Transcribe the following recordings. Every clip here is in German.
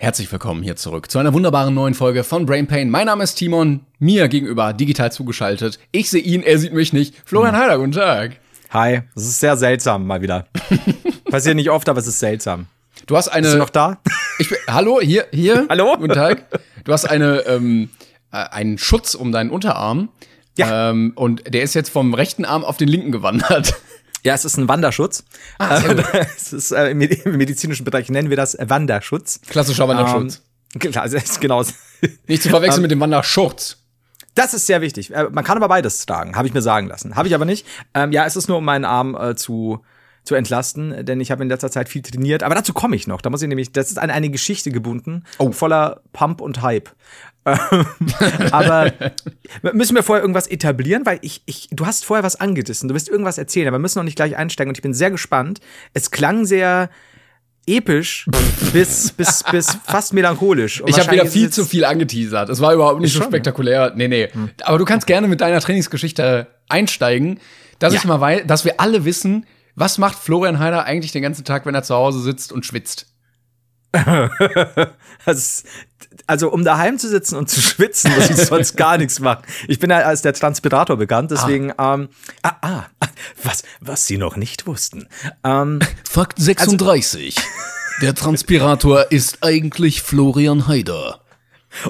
Herzlich willkommen hier zurück zu einer wunderbaren neuen Folge von Brain Pain. Mein Name ist Timon, mir gegenüber digital zugeschaltet. Ich sehe ihn, er sieht mich nicht. Florian Hm. Heider, guten Tag. Hi, es ist sehr seltsam mal wieder. Passiert nicht oft, aber es ist seltsam. Du hast eine. Bist du noch da? Ich bin, hallo, hier, hier. Hallo? Guten Tag. Du hast eine, ähm, äh, einen Schutz um deinen Unterarm. Ja. Ähm, und der ist jetzt vom rechten Arm auf den linken gewandert. Ja, es ist ein Wanderschutz. Ah, Äh, es ist äh, im medi- im medizinischen Bereich nennen wir das Wanderschutz. Klassischer Wanderschutz. Ähm, klar, genau. Nicht zu verwechseln mit dem Wanderschurz. Das ist sehr wichtig. Äh, Man kann aber beides tragen, habe ich mir sagen lassen. Habe ich aber nicht. Ähm, ja, es ist nur um meinen Arm äh, zu zu entlasten, denn ich habe in letzter Zeit viel trainiert. Aber dazu komme ich noch. Da muss ich nämlich, das ist an eine Geschichte gebunden, Oh. voller Pump und Hype. Ähm, aber müssen wir vorher irgendwas etablieren, weil ich, ich, du hast vorher was angedissen, du willst irgendwas erzählen, aber wir müssen noch nicht gleich einsteigen und ich bin sehr gespannt. Es klang sehr episch bis, bis, bis fast melancholisch. Und Ich habe wieder viel ist zu viel angeteasert. Es war überhaupt nicht Ist so schon, spektakulär. Nee, nee. Aber du kannst gerne mit deiner Trainingsgeschichte einsteigen, dass Ja. ich mal weiß, dass wir alle wissen, was macht Florian Heider eigentlich den ganzen Tag, wenn er zu Hause sitzt und schwitzt? Das, also um daheim zu sitzen und zu schwitzen, muss ich sonst gar nichts machen. Ich bin ja als der Transpirator bekannt, deswegen, ähm, ah, ah, was, was Sie noch nicht wussten. Ähm, Fakt 36. Der Transpirator ist eigentlich Florian Heider.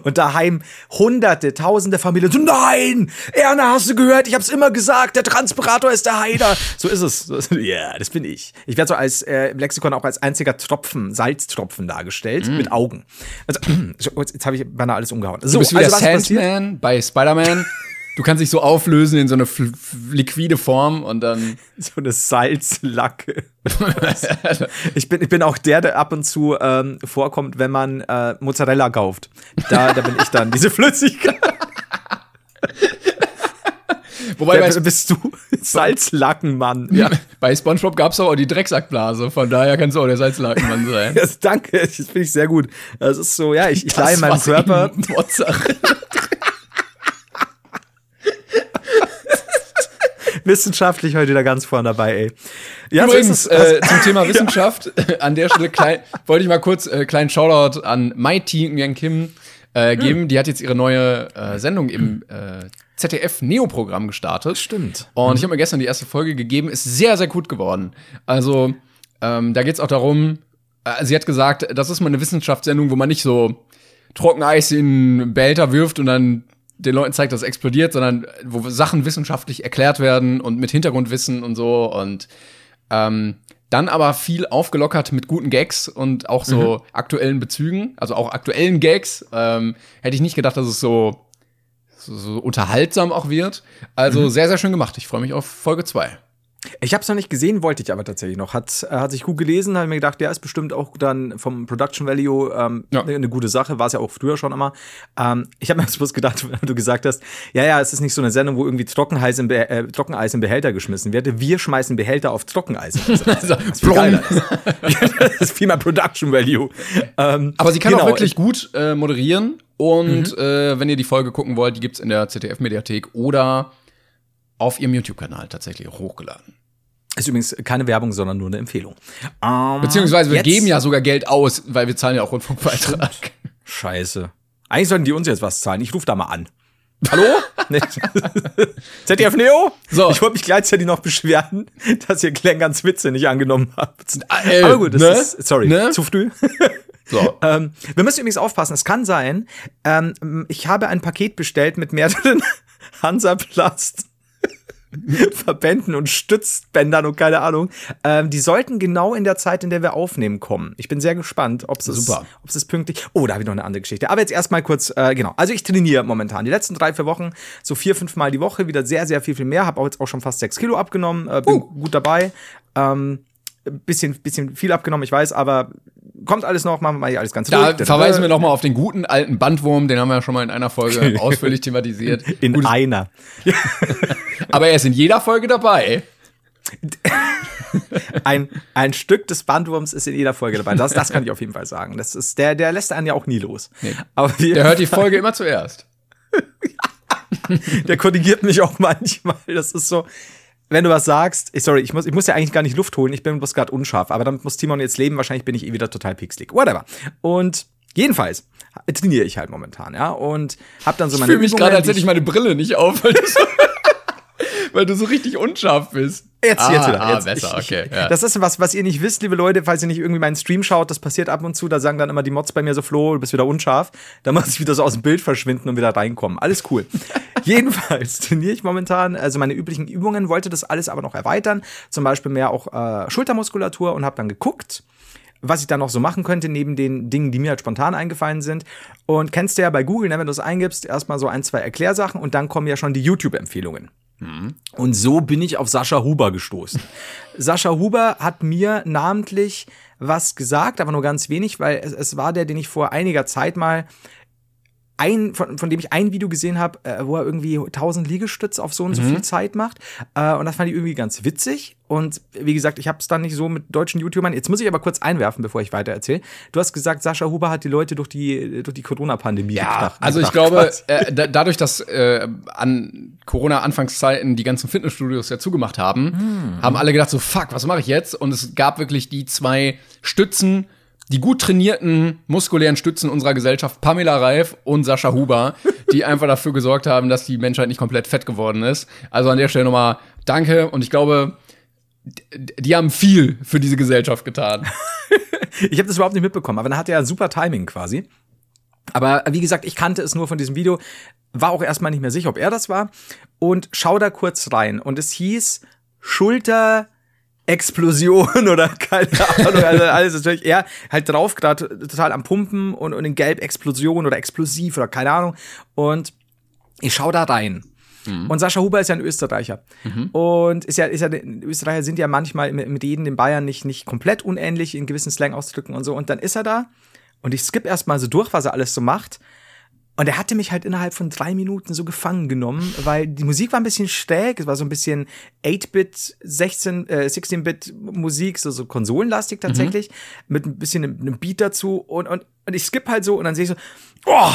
Und daheim hunderte, tausende Familien so, nein, Erna, hast du gehört? Ich hab's immer gesagt, der Transpirator ist der Heider. So ist es. So- Ja, das bin ich. Ich werde so als äh, im Lexikon auch als einziger Tropfen, Salztropfen dargestellt, mit Augen. Also, jetzt habe ich beinahe alles umgehauen. So, Du bist wie der also? Sandman bei Spider-Man. Du kannst dich so auflösen in so eine liquide Form und dann. So eine Salzlacke. ich, bin, ich bin auch der, der ab und zu ähm, vorkommt, wenn man äh, Mozzarella kauft. Da, da bin ich dann, diese Flüssigkeit. Wobei bei, bist du? Salzlackenmann. ja, bei SpongeBob gab's auch die Drecksackblase. Von daher kannst du auch der Salzlakenmann sein. Das, danke, das finde ich sehr gut. Das ist so, ja, ich, ich leihe meinem Körper. Mozzarella. Wissenschaftlich heute wieder ganz vorne dabei, ey. Ja, so Übrigens, ist es. äh, zum Thema Wissenschaft, an der Stelle klein, wollte ich mal kurz äh, kleinen Shoutout an Mighty Nguyen Kim äh, geben. Die hat jetzt ihre neue äh, Sendung im äh, ZDF-Neo-Programm gestartet. Stimmt. Und ich habe mir gestern die erste Folge gegeben. Ist sehr, sehr gut geworden. Also, ähm, da geht's auch darum, äh, sie hat gesagt, das ist mal eine Wissenschaftssendung, wo man nicht so Trockeneis in Behälter wirft und dann den Leuten zeigt, dass es explodiert, sondern wo Sachen wissenschaftlich erklärt werden und mit Hintergrundwissen und so und ähm, dann aber viel aufgelockert mit guten Gags und auch so aktuellen Bezügen, also auch aktuellen Gags. Ähm, hätte ich nicht gedacht, dass es so, so, so unterhaltsam auch wird. Also sehr, sehr schön gemacht. Ich freue mich auf Folge 2. Ich habe es noch nicht gesehen, wollte ich aber tatsächlich noch. Hat, äh, hat sich gut gelesen, habe mir gedacht, der ist bestimmt auch dann vom Production Value ähm, Ja. eine eine gute Sache, war es ja auch früher schon immer. Ähm, ich habe mir jetzt bloß gedacht, wenn du gesagt hast, ja, ja, es ist nicht so eine Sendung, wo irgendwie Trockeneis im, Be äh, Trockeneis im Behälter geschmissen wird. Wir schmeißen Behälter auf Trockeneis. Also, Das ist viel geiler. das ist viel mehr Production Value. Ähm, Aber sie kann genau, auch wirklich gut äh, moderieren. Und äh, wenn ihr die Folge gucken wollt, die gibt's in der ZDF-Mediathek oder auf ihrem YouTube-Kanal tatsächlich auch hochgeladen. Ist übrigens keine Werbung, sondern nur eine Empfehlung. Ähm, Beziehungsweise wir jetzt- geben ja sogar Geld aus, weil wir zahlen ja auch Rundfunkbeitrag. Scheiße. Eigentlich sollten die uns jetzt was zahlen. Ich rufe da mal an. Hallo? ZDF Neo? So. Ich wollte mich gleichzeitig noch beschweren, dass ihr Klengans Witze nicht angenommen habt. äh, Aber gut, das ne? ist, sorry, Ne? zu früh. So. ähm, wir müssen übrigens aufpassen. Es kann sein, ähm, ich habe ein Paket bestellt mit mehreren Hansaplast. Verbänden und Stützbändern und keine Ahnung. Ähm, die sollten genau in der Zeit, in der wir aufnehmen, kommen. Ich bin sehr gespannt, ob es Super. ob es pünktlich. Oh, da habe ich noch eine andere Geschichte. Aber jetzt erstmal kurz, äh, genau. Also ich trainiere momentan. Die letzten drei, vier Wochen so vier, fünf Mal die Woche wieder sehr, sehr viel, viel mehr. Habe auch jetzt auch schon fast sechs Kilo abgenommen. Äh, bin gut dabei. Ähm, bisschen, bisschen viel abgenommen, ich weiß, aber kommt alles noch, machen wir alles ganz Da ruhig. verweisen wir nochmal auf den guten alten Bandwurm, den haben wir ja schon mal in einer Folge ausführlich thematisiert. in Gutes- einer. aber er ist in jeder Folge dabei. Ein, ein Stück des Bandwurms ist in jeder Folge dabei. Das, das kann ich auf jeden Fall sagen. Das ist, der, der lässt einen ja auch nie los. Aber wir, Der hört die Folge immer zuerst. der korrigiert mich auch manchmal. Das ist so, wenn du was sagst, ich, sorry, ich muss, ich muss ja eigentlich gar nicht Luft holen, ich bin bloß gerade unscharf, aber damit muss Timon jetzt leben, wahrscheinlich bin ich eh wieder total pixelig. Whatever. Und jedenfalls trainiere ich halt momentan, ja, und hab dann so Ich meine fühle mich gerade, als hätte ich meine Brille nicht auf, weil du so, weil du so richtig unscharf bist. Jetzt, ah, jetzt wieder. Ah, jetzt, besser, ich, okay. Ja. Das ist was, was ihr nicht wisst, liebe Leute, falls ihr nicht irgendwie meinen Stream schaut, das passiert ab und zu, da sagen dann immer die Mods bei mir so, Flo, du bist wieder unscharf. Da muss ich wieder so aus dem Bild verschwinden und wieder reinkommen. Alles cool. Jedenfalls trainiere ich momentan, also meine üblichen Übungen, wollte das alles aber noch erweitern. Zum Beispiel mehr auch äh, Schultermuskulatur und habe dann geguckt, was ich dann noch so machen könnte, neben den Dingen, die mir halt spontan eingefallen sind. Und kennst du ja bei Google, ne, wenn du es eingibst, erstmal so ein, zwei Erklärsachen und dann kommen ja schon die YouTube-Empfehlungen. Und so bin ich auf Sascha Huber gestoßen. Sascha Huber hat mir namentlich was gesagt, aber nur ganz wenig, weil es, es war der, den ich vor einiger Zeit mal ein, von, von dem ich ein Video gesehen habe, äh, wo er irgendwie 1000 Liegestütz auf so und so viel Zeit macht. Äh, und das fand ich irgendwie ganz witzig. Und wie gesagt, ich habe es dann nicht so mit deutschen YouTubern. Jetzt muss ich aber kurz einwerfen, bevor ich weiter erzähle. Du hast gesagt, Sascha Huber hat die Leute durch die, durch die Corona-Pandemie Ja, gebracht. also ich glaube, äh, da, dadurch, dass äh, an Corona-Anfangszeiten die ganzen Fitnessstudios ja zugemacht haben, haben alle gedacht so, fuck, was mache ich jetzt? Und es gab wirklich die zwei Stützen, die gut trainierten, muskulären Stützen unserer Gesellschaft, Pamela Reif und Sascha Huber, die einfach dafür gesorgt haben, dass die Menschheit nicht komplett fett geworden ist. Also an der Stelle nochmal danke und ich glaube, die haben viel für diese Gesellschaft getan. Ich habe das überhaupt nicht mitbekommen, aber dann hatte er super Timing quasi. Aber wie gesagt, ich kannte es nur von diesem Video, war auch erstmal nicht mehr sicher, ob er das war. Und schau da kurz rein. Und es hieß Schulter. Explosion oder keine Ahnung, also alles natürlich er halt drauf, gerade total am Pumpen und, und in Gelb Explosion oder explosiv oder keine Ahnung. Und ich schau da rein. Und Sascha Huber ist ja ein Österreicher. Und ist ja, ist ja, Österreicher sind ja manchmal mit, mit jedem in Bayern nicht, nicht komplett unähnlich in gewissen Slang-Ausdrücken und so. Und dann ist er da und ich skippe erstmal so durch, was er alles so macht. Und er hatte mich halt innerhalb von drei Minuten so gefangen genommen, weil die Musik war ein bisschen schräg, es war so ein bisschen 8-Bit, 16, äh, 16-Bit Musik, so, so konsolenlastig tatsächlich, mit ein bisschen einem, einem Beat dazu und, und, und ich skippe halt so und dann sehe ich so, oh,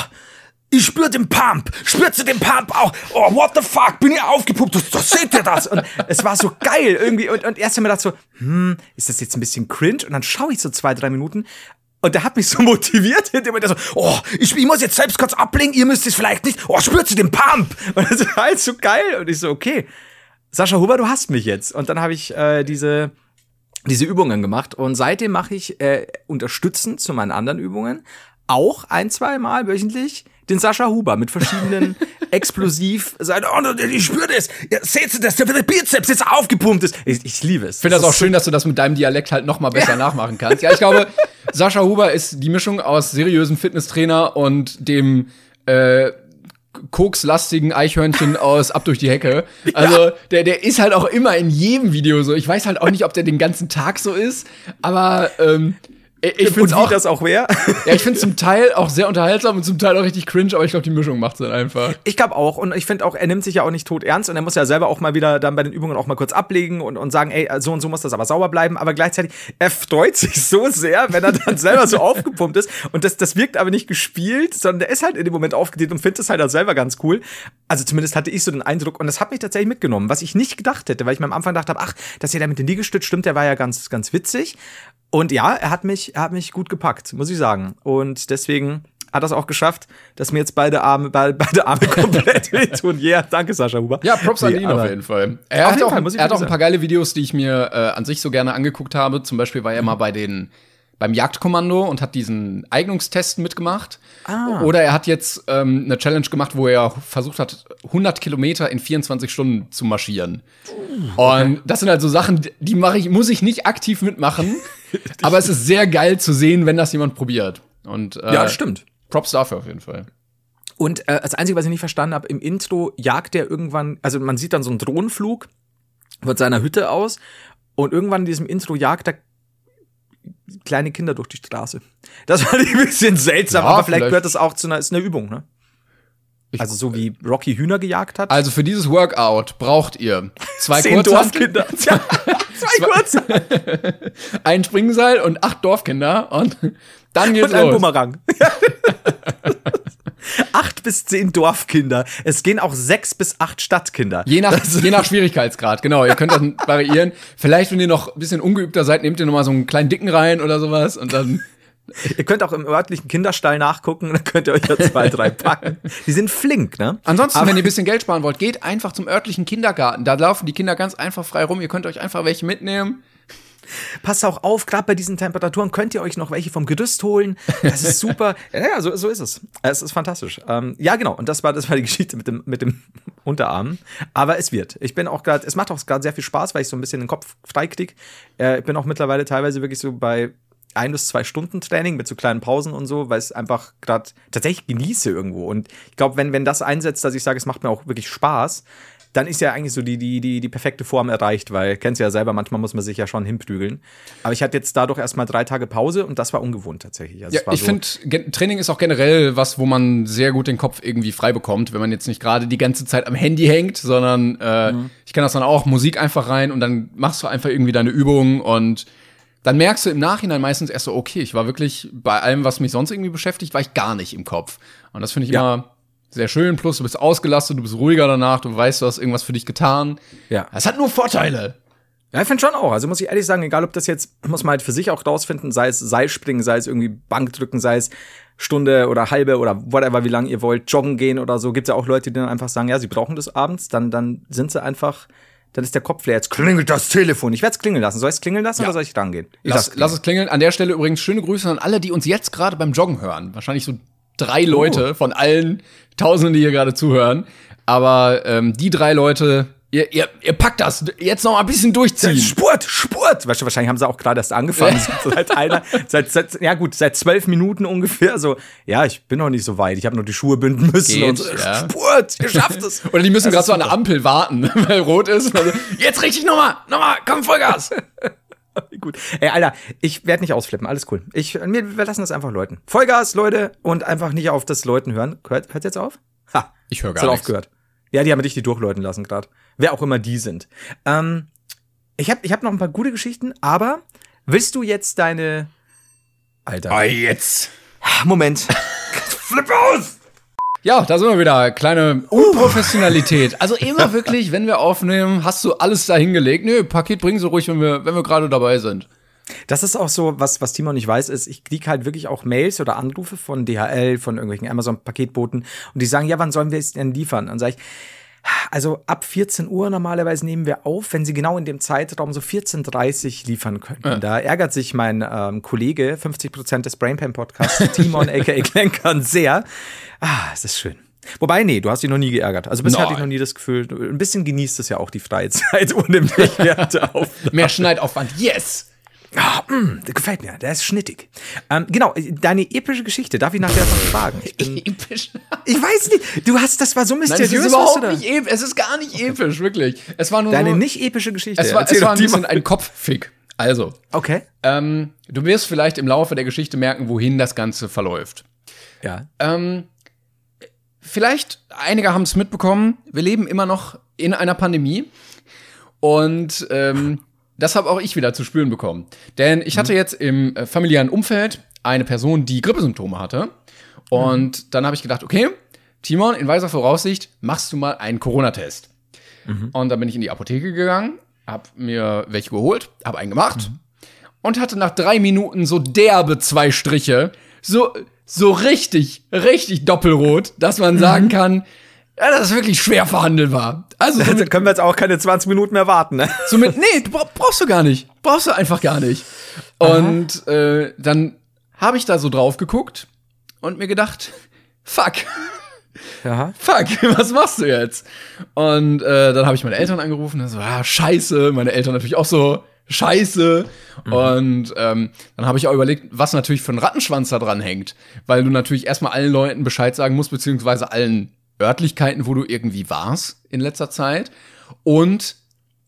ich spür den Pump. Spürst du den Pump auch? Oh, what the fuck? Bin ich aufgepumpt? Das, das seht ihr das? Und es war so geil irgendwie. Und, und erst haben wir gedacht so, hm, ist das jetzt ein bisschen cringe? Und dann schaue ich so zwei, drei Minuten. Und der hat mich so motiviert, indem er so, oh, ich, ich muss jetzt selbst kurz ablenken, ihr müsst es vielleicht nicht. Oh, spürst du den Pump? Und das war halt so geil. Und ich so, okay, Sascha Huber, du hast mich jetzt. Und dann habe ich äh, diese, diese Übungen gemacht. Und seitdem mache ich äh, unterstützend zu meinen anderen Übungen auch ein, zwei Mal wöchentlich den Sascha Huber mit verschiedenen explosiv sein, oh, ich spüre das. Ja, seht ihr das? Der Bizeps jetzt aufgepumpt ist. Ich, ich liebe es. Ich finde das auch schön, dass du das mit deinem Dialekt halt noch mal besser nachmachen kannst. Ja, ich glaube, Sascha Huber ist die Mischung aus seriösem Fitnesstrainer und dem äh, kokslastigen Eichhörnchen aus Ab durch die Hecke. Also, der, der ist halt auch immer in jedem Video so. Ich weiß halt auch nicht, ob der den ganzen Tag so ist, aber ähm, ich, ich finde wie auch, das auch wäre. ja, ich finde zum Teil auch sehr unterhaltsam und zum Teil auch richtig cringe, aber ich glaube, die Mischung macht's dann einfach. Ich glaube auch. Und ich finde auch, er nimmt sich ja auch nicht tot ernst und er muss ja selber auch mal wieder dann bei den Übungen auch mal kurz ablegen und, und sagen, ey, so und so muss das aber sauber bleiben. Aber gleichzeitig, er freut sich so sehr, wenn er dann selber so aufgepumpt ist. Und das, das wirkt aber nicht gespielt, sondern der ist halt in dem Moment aufgedreht und findet es halt auch selber ganz cool. Also zumindest hatte ich so den Eindruck und das hat mich tatsächlich mitgenommen, was ich nicht gedacht hätte, weil ich mir am Anfang dachte, ach, dass hier der mit den Liegestütz stimmt, der war ja ganz, ganz witzig. Und ja, er hat mich, er hat mich gut gepackt, muss ich sagen. Und deswegen hat er es auch geschafft, dass mir jetzt beide Arme, beide, beide Arme komplett wehtun. Ja, yeah, danke, Sascha Huber. Ja, Props an Nee, ihn aber- auf jeden Fall. Er hat auch, Fall, muss ich er hat auch ein paar geile Videos, die ich mir äh, an sich so gerne angeguckt habe. Zum Beispiel war er Mhm. mal bei den beim Jagdkommando und hat diesen Eignungstest mitgemacht. Ah. Oder er hat jetzt ähm, eine Challenge gemacht, wo er versucht hat, 100 Kilometer in 24 Stunden zu marschieren. Und das sind halt so Sachen, die mache ich, muss ich nicht aktiv mitmachen. aber es ist sehr geil zu sehen, wenn das jemand probiert. Und äh, Ja, stimmt. Props dafür auf jeden Fall. Und äh, das Einzige, was ich nicht verstanden habe, im Intro jagt er irgendwann, also man sieht dann so einen Drohnenflug von seiner Hütte aus und irgendwann in diesem Intro jagt er kleine Kinder durch die Straße. Das fand ich ein bisschen seltsam, Ja, aber vielleicht, vielleicht- gehört das auch zu einer, ist eine Übung, ne? also so wie Rocky Hühner gejagt hat. Also für dieses Workout braucht ihr zwei Zehn Dorfkinder. Zwei kurze. ein Springseil und acht Dorfkinder und dann geht's Und ein los. Bumerang. acht bis zehn Dorfkinder. Es gehen auch sechs bis acht Stadtkinder. Je nach, je nach Schwierigkeitsgrad, genau. Ihr könnt das variieren. Vielleicht, wenn ihr noch ein bisschen ungeübter seid, nehmt ihr noch mal so einen kleinen Dicken rein oder sowas und dann. Ihr könnt auch im örtlichen Kinderstall nachgucken, dann könnt ihr euch ja zwei, drei packen. Die sind flink, ne? Ansonsten, Aber- wenn ihr ein bisschen Geld sparen wollt, geht einfach zum örtlichen Kindergarten. Da laufen die Kinder ganz einfach frei rum. Ihr könnt euch einfach welche mitnehmen. Passt auch auf, gerade bei diesen Temperaturen könnt ihr euch noch welche vom Gerüst holen. Das ist super. ja, so, so ist es. Es ist fantastisch. Ähm, ja, genau. Und das war, das war die Geschichte mit dem, mit dem Unterarm. Aber es wird. Ich bin auch gerade, es macht auch gerade sehr viel Spaß, weil ich so ein bisschen den Kopf frei krieg. Äh, ich bin auch mittlerweile teilweise wirklich so bei ein bis zwei Stunden Training mit so kleinen Pausen und so, weil es einfach gerade tatsächlich genieße irgendwo. Und ich glaube, wenn, wenn das einsetzt, dass ich sage, es macht mir auch wirklich Spaß, dann ist ja eigentlich so die, die, die, die perfekte Form erreicht, weil kennst du ja selber, manchmal muss man sich ja schon hinprügeln. Aber ich hatte jetzt dadurch erstmal drei Tage Pause und das war ungewohnt tatsächlich. Also Ja, ich so- finde, Training ist auch generell was, wo man sehr gut den Kopf irgendwie frei bekommt, wenn man jetzt nicht gerade die ganze Zeit am Handy hängt, sondern äh, Mhm. ich kann das dann auch Musik einfach rein und dann machst du einfach irgendwie deine Übungen und dann merkst du im Nachhinein meistens erst so, okay, ich war wirklich bei allem, was mich sonst irgendwie beschäftigt, war ich gar nicht im Kopf. Und das finde ich Ja. immer sehr schön. Plus, du bist ausgelastet, du bist ruhiger danach, du weißt, du hast irgendwas für dich getan. Ja. Das hat nur Vorteile. Ja, ich finde schon auch. Also muss ich ehrlich sagen, egal ob das jetzt, muss man halt für sich auch rausfinden, sei es Seilspringen, sei es irgendwie Bankdrücken, sei es Stunde oder halbe oder whatever, wie lange ihr wollt, joggen gehen oder so. Gibt ja auch Leute, die dann einfach sagen, ja, sie brauchen das abends, dann, dann sind sie einfach, dann ist der Kopf leer. Jetzt klingelt das Telefon. Ich werde es klingeln lassen. Soll ich es klingeln lassen Ja. oder soll ich rangehen? Ich lass lass es klingeln. An der Stelle übrigens schöne Grüße an alle, die uns jetzt gerade beim Joggen hören. Wahrscheinlich so drei Leute von allen Tausenden, die hier gerade zuhören. Aber ähm, die drei Leute, ihr, ihr, ihr packt das. Jetzt noch mal ein bisschen durchziehen. Spurt, Spurt! Weißt du, wahrscheinlich haben sie auch gerade erst angefangen. seit einer, seit, seit, ja gut, seit zwölf Minuten ungefähr. So, ja, ich bin noch nicht so weit. Ich habe noch die Schuhe binden müssen. Geht, und so, ja. Spurt, ihr schafft es. Oder die müssen gerade so an der Ampel warten, weil rot ist. Also, jetzt richtig nochmal, nochmal, komm, Vollgas. Gut. Ey, Alter, ich werde nicht ausflippen, alles cool. Ich, wir, wir lassen das einfach Leuten. Vollgas, Leute, und einfach nicht auf das Leuten hören. Hört, hört jetzt auf? Ha. Ich höre gar nichts. aufgehört. Ja, die haben dich die durchläuten lassen gerade. Wer auch immer die sind. Ähm, ich habe ich hab noch ein paar gute Geschichten, aber willst du jetzt deine. Alter. Ah, jetzt. Moment. Flip aus! Ja, da sind wir wieder. Kleine Unprofessionalität. Also immer wirklich, wenn wir aufnehmen, hast du alles da hingelegt. Nö, Paket bringen Sie ruhig, wenn wir, wenn wir gerade dabei sind. Das ist auch so, was, was Timon nicht weiß, ist, ich kriege halt wirklich auch Mails oder Anrufe von DHL, von irgendwelchen Amazon-Paketboten und die sagen, ja, wann sollen wir es denn liefern? Und sage ich, also ab 14 Uhr normalerweise nehmen wir auf, wenn sie genau in dem Zeitraum so 14.30 liefern könnten. Da ärgert sich mein ähm, Kollege, 50% des Brainpan Podcasts, Timon aka Klenkern, sehr. Ah, es ist schön. Wobei, nee, du hast dich noch nie geärgert. Also bisher Nein. hatte ich noch nie das Gefühl, ein bisschen genießt es ja auch die freie Zeit ohne mich während der Aufnahme. Mehr Schneidaufwand. Yes! Ah, mm, der gefällt mir, der ist schnittig. Ähm, genau, deine epische Geschichte, darf ich nachher noch fragen? Ich, bin, Episch. ich weiß nicht, du hast, das war so Nein, es mysteriös. ist überhaupt nicht episch. Es ist gar nicht episch, wirklich. Es war nur Deine so, nicht epische Geschichte. es war, Erzähl es war ein bisschen mal. ein Kopffick. Also, Okay. ähm, du wirst vielleicht im Laufe der Geschichte merken, wohin das Ganze verläuft. Ja. Ähm, vielleicht, einige haben es mitbekommen, wir leben immer noch in einer Pandemie. Und ähm, das habe auch ich wieder zu spüren bekommen. Denn ich hatte jetzt im äh, familiären Umfeld eine Person, die Grippesymptome hatte. Und dann habe ich gedacht, okay, Timon, in weiser Voraussicht, machst du mal einen Corona-Test. Und dann bin ich in die Apotheke gegangen, habe mir welche geholt, habe einen gemacht und hatte nach drei Minuten so derbe zwei Striche, so, so richtig, richtig doppelrot, dass man sagen kann, ja, dass es wirklich schwer verhandelbar. Also so Dann mit, können wir jetzt auch keine 20 Minuten mehr warten. Ne? so mit nee, du bra brauchst du gar nicht. Brauchst du einfach gar nicht. Und äh, dann habe ich da so drauf geguckt und mir gedacht, fuck, Ja. fuck, was machst du jetzt? Und äh, dann habe ich meine Eltern angerufen, und so, ah, scheiße, meine Eltern natürlich auch so, scheiße. Und ähm, dann habe ich auch überlegt, was natürlich für ein Rattenschwanz da dran hängt. Weil du natürlich erstmal allen Leuten Bescheid sagen musst, beziehungsweise allen Örtlichkeiten, wo du irgendwie warst in letzter Zeit. Und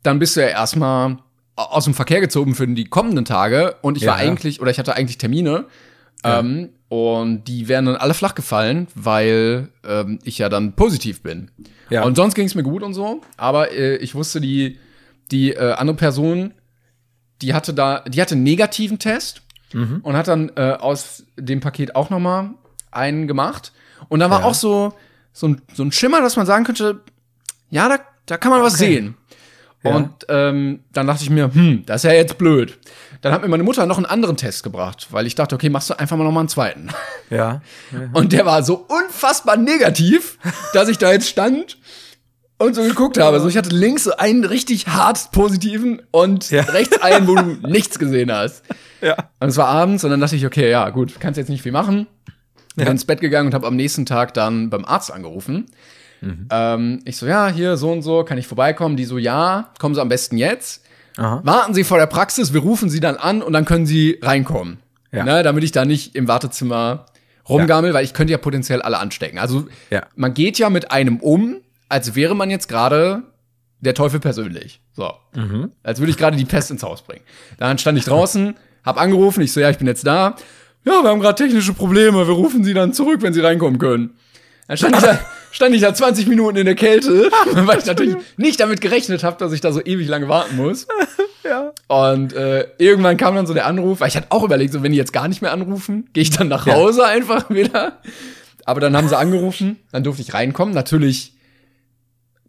dann bist du ja erstmal aus dem Verkehr gezogen für die kommenden Tage und ich Ja, war ja. eigentlich, oder ich hatte eigentlich Termine. Ähm, und die wären dann alle flach gefallen, weil ähm, ich ja dann positiv bin. Ja. Und sonst ging es mir gut und so. Aber äh, ich wusste, die, die äh, andere Person, die hatte da, die hatte einen negativen Test Mhm. und hat dann äh, aus dem Paket auch noch mal einen gemacht. Und da war Ja. auch so, so, ein, so ein Schimmer, dass man sagen könnte, ja, da, da kann man was Okay. sehen. Ja. Und ähm, dann dachte ich mir, hm, das ist ja jetzt blöd. Dann hat mir meine Mutter noch einen anderen Test gebracht, weil ich dachte, okay, machst du einfach mal noch mal einen zweiten. Ja. Und der war so unfassbar negativ, dass ich da jetzt stand und so geguckt habe. Also ich hatte links so einen richtig hart positiven und Ja. rechts einen, wo du nichts gesehen hast. Ja. Und es war abends und dann dachte ich, okay, ja, gut, kannst jetzt nicht viel machen. Bin Ja. ins Bett gegangen und habe am nächsten Tag dann beim Arzt angerufen. Mhm. Ähm, ich so, ja, hier so und so, kann ich vorbeikommen? Die so, ja, kommen Sie am besten jetzt. Aha. Warten Sie vor der Praxis, wir rufen Sie dann an und dann können Sie reinkommen. Ja. Ne, damit ich da nicht im Wartezimmer rumgammel, weil ich könnte ja potenziell alle anstecken. Also Ja. man geht ja mit einem um, als wäre man jetzt gerade der Teufel persönlich. So. Mhm. Als würde ich gerade die Pest ins Haus bringen. Dann stand ich draußen, hab angerufen, ich so, ja, ich bin jetzt da. Ja, wir haben gerade technische Probleme, wir rufen Sie dann zurück, wenn Sie reinkommen können. Dann stand ich da, stand ich da 20 Minuten in der Kälte, weil ich natürlich nicht damit gerechnet habe, dass ich da so ewig lange warten muss. Ja. Und äh, irgendwann kam dann so der Anruf, weil ich hatte auch überlegt, so wenn die jetzt gar nicht mehr anrufen, gehe ich dann nach Ja. Hause einfach wieder. Aber dann haben sie angerufen, dann durfte ich reinkommen. Natürlich,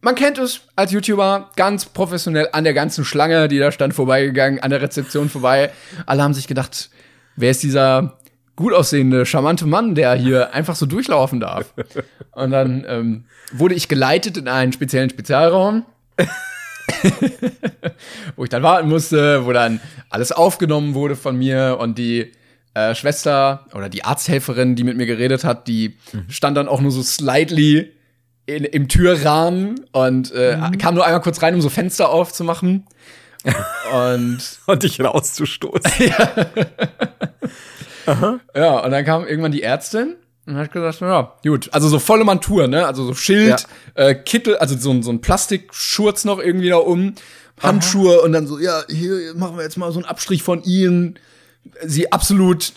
man kennt es als YouTuber, ganz professionell an der ganzen Schlange, die da stand, vorbeigegangen, an der Rezeption vorbei. Alle haben sich gedacht, wer ist dieser gut aussehende, charmante Mann, der hier einfach so durchlaufen darf? Und dann ähm, wurde ich geleitet in einen speziellen Spezialraum wo ich dann warten musste, wo dann alles aufgenommen wurde von mir und die äh, Schwester oder die Arzthelferin, die mit mir geredet hat, die stand dann auch nur so slightly in, im Türrahmen und äh, kam nur einmal kurz rein, um so Fenster aufzumachen. Und Und dich rauszustoßen. ja, und dann kam irgendwann die Ärztin und hat gesagt, ja, gut, also so volle Montur, ne? Also so Schild, äh, Kittel, also so, ein- so ein Plastikschurz noch irgendwie da um, Handschuhe und dann so, ja, hier machen wir jetzt mal so einen Abstrich von ihnen. Sie absolut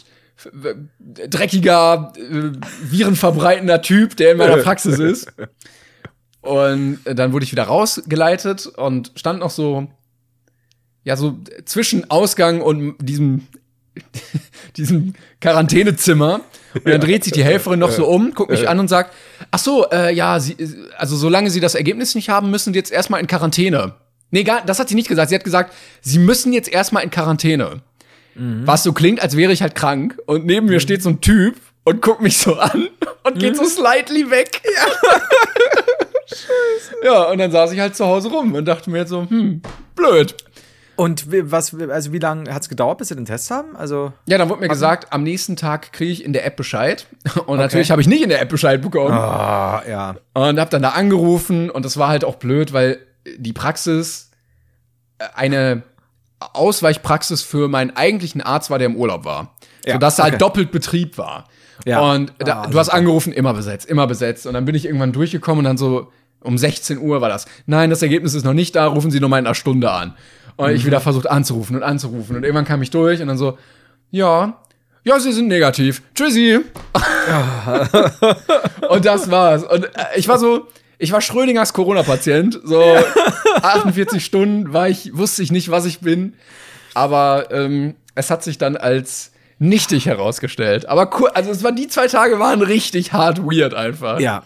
dreckiger, äh, virenverbreitender Typ, der in meiner Praxis ist. Und dann wurde ich wieder rausgeleitet und stand noch so, ja, so zwischen Ausgang und diesem, diesem Quarantänezimmer. Und dann dreht sich die Helferin noch so um, guckt mich an und sagt, ach so, äh, ja, sie, also solange sie das Ergebnis nicht haben, müssen sie jetzt erstmal in Quarantäne. Nee, gar, das hat sie nicht gesagt. Sie hat gesagt, sie müssen jetzt erstmal in Quarantäne. Was so klingt, als wäre ich halt krank. Und neben mir steht so ein Typ und guckt mich so an und geht so slightly weg. Ja. ja, und dann saß ich halt zu Hause rum und dachte mir jetzt so, hm, blöd. Und wie- was, also wie lange hat es gedauert, bis sie den Test haben? Also. Ja, dann wurde mir gesagt, am nächsten Tag kriege ich in der App Bescheid. Und natürlich habe ich nicht in der App Bescheid bekommen. Ah, ja. Und habe dann da angerufen und das war halt auch blöd, weil die Praxis äh, eine Ausweichpraxis für meinen eigentlichen Arzt war, der im Urlaub war. Ja, sodass da halt okay. doppelt Betrieb war. Ja. Und da, Ah, du hast angerufen, immer besetzt, immer besetzt. Und dann bin ich irgendwann durchgekommen und dann so um 16 Uhr war das. Nein, das Ergebnis ist noch nicht da, rufen Sie noch mal in einer Stunde an. Und Mhm. ich wieder versucht anzurufen und anzurufen. Und irgendwann kam ich durch und dann so, ja, ja, Sie sind negativ. Tschüssi. und das war's. Und äh, ich war so, ich war Schrödingers Corona-Patient. So 48 Stunden war ich, wusste ich nicht, was ich bin. Aber ähm, es hat sich dann als nichtig herausgestellt. Aber cool, also es war die zwei Tage waren richtig hart weird einfach. Ja.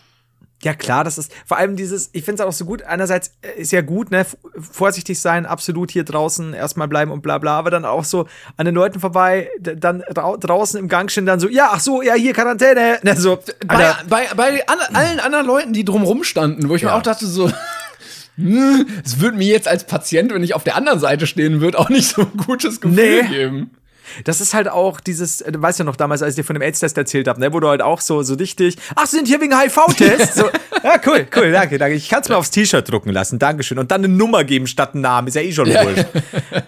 Ja, klar, das ist vor allem dieses, ich finde es auch so gut. Einerseits äh, ist ja gut, ne, vorsichtig sein, absolut hier draußen erstmal bleiben und bla bla, aber dann auch so an den Leuten vorbei, dann drau draußen im Gang stehen, dann so, ja, ach so, ja, hier Quarantäne. Ne, so, Bei, bei, bei an, allen anderen Leuten, die drumrum standen, wo ich mir Ja. auch dachte so, es würde mir jetzt als Patient, wenn ich auf der anderen Seite stehen würde, auch nicht so ein gutes Gefühl Nee. geben. Das ist halt auch dieses, äh, du weißt ja noch damals, als ich dir von dem AIDS-Test erzählt habe, ne, wo du halt auch so, so richtig, ach, Sie sind hier wegen HIV-Test? so, ja, cool, cool, danke, danke. Ich kann es mir aufs T-Shirt drucken lassen, Dankeschön. Und dann eine Nummer geben statt einen Namen, ist ja eh schon wurscht.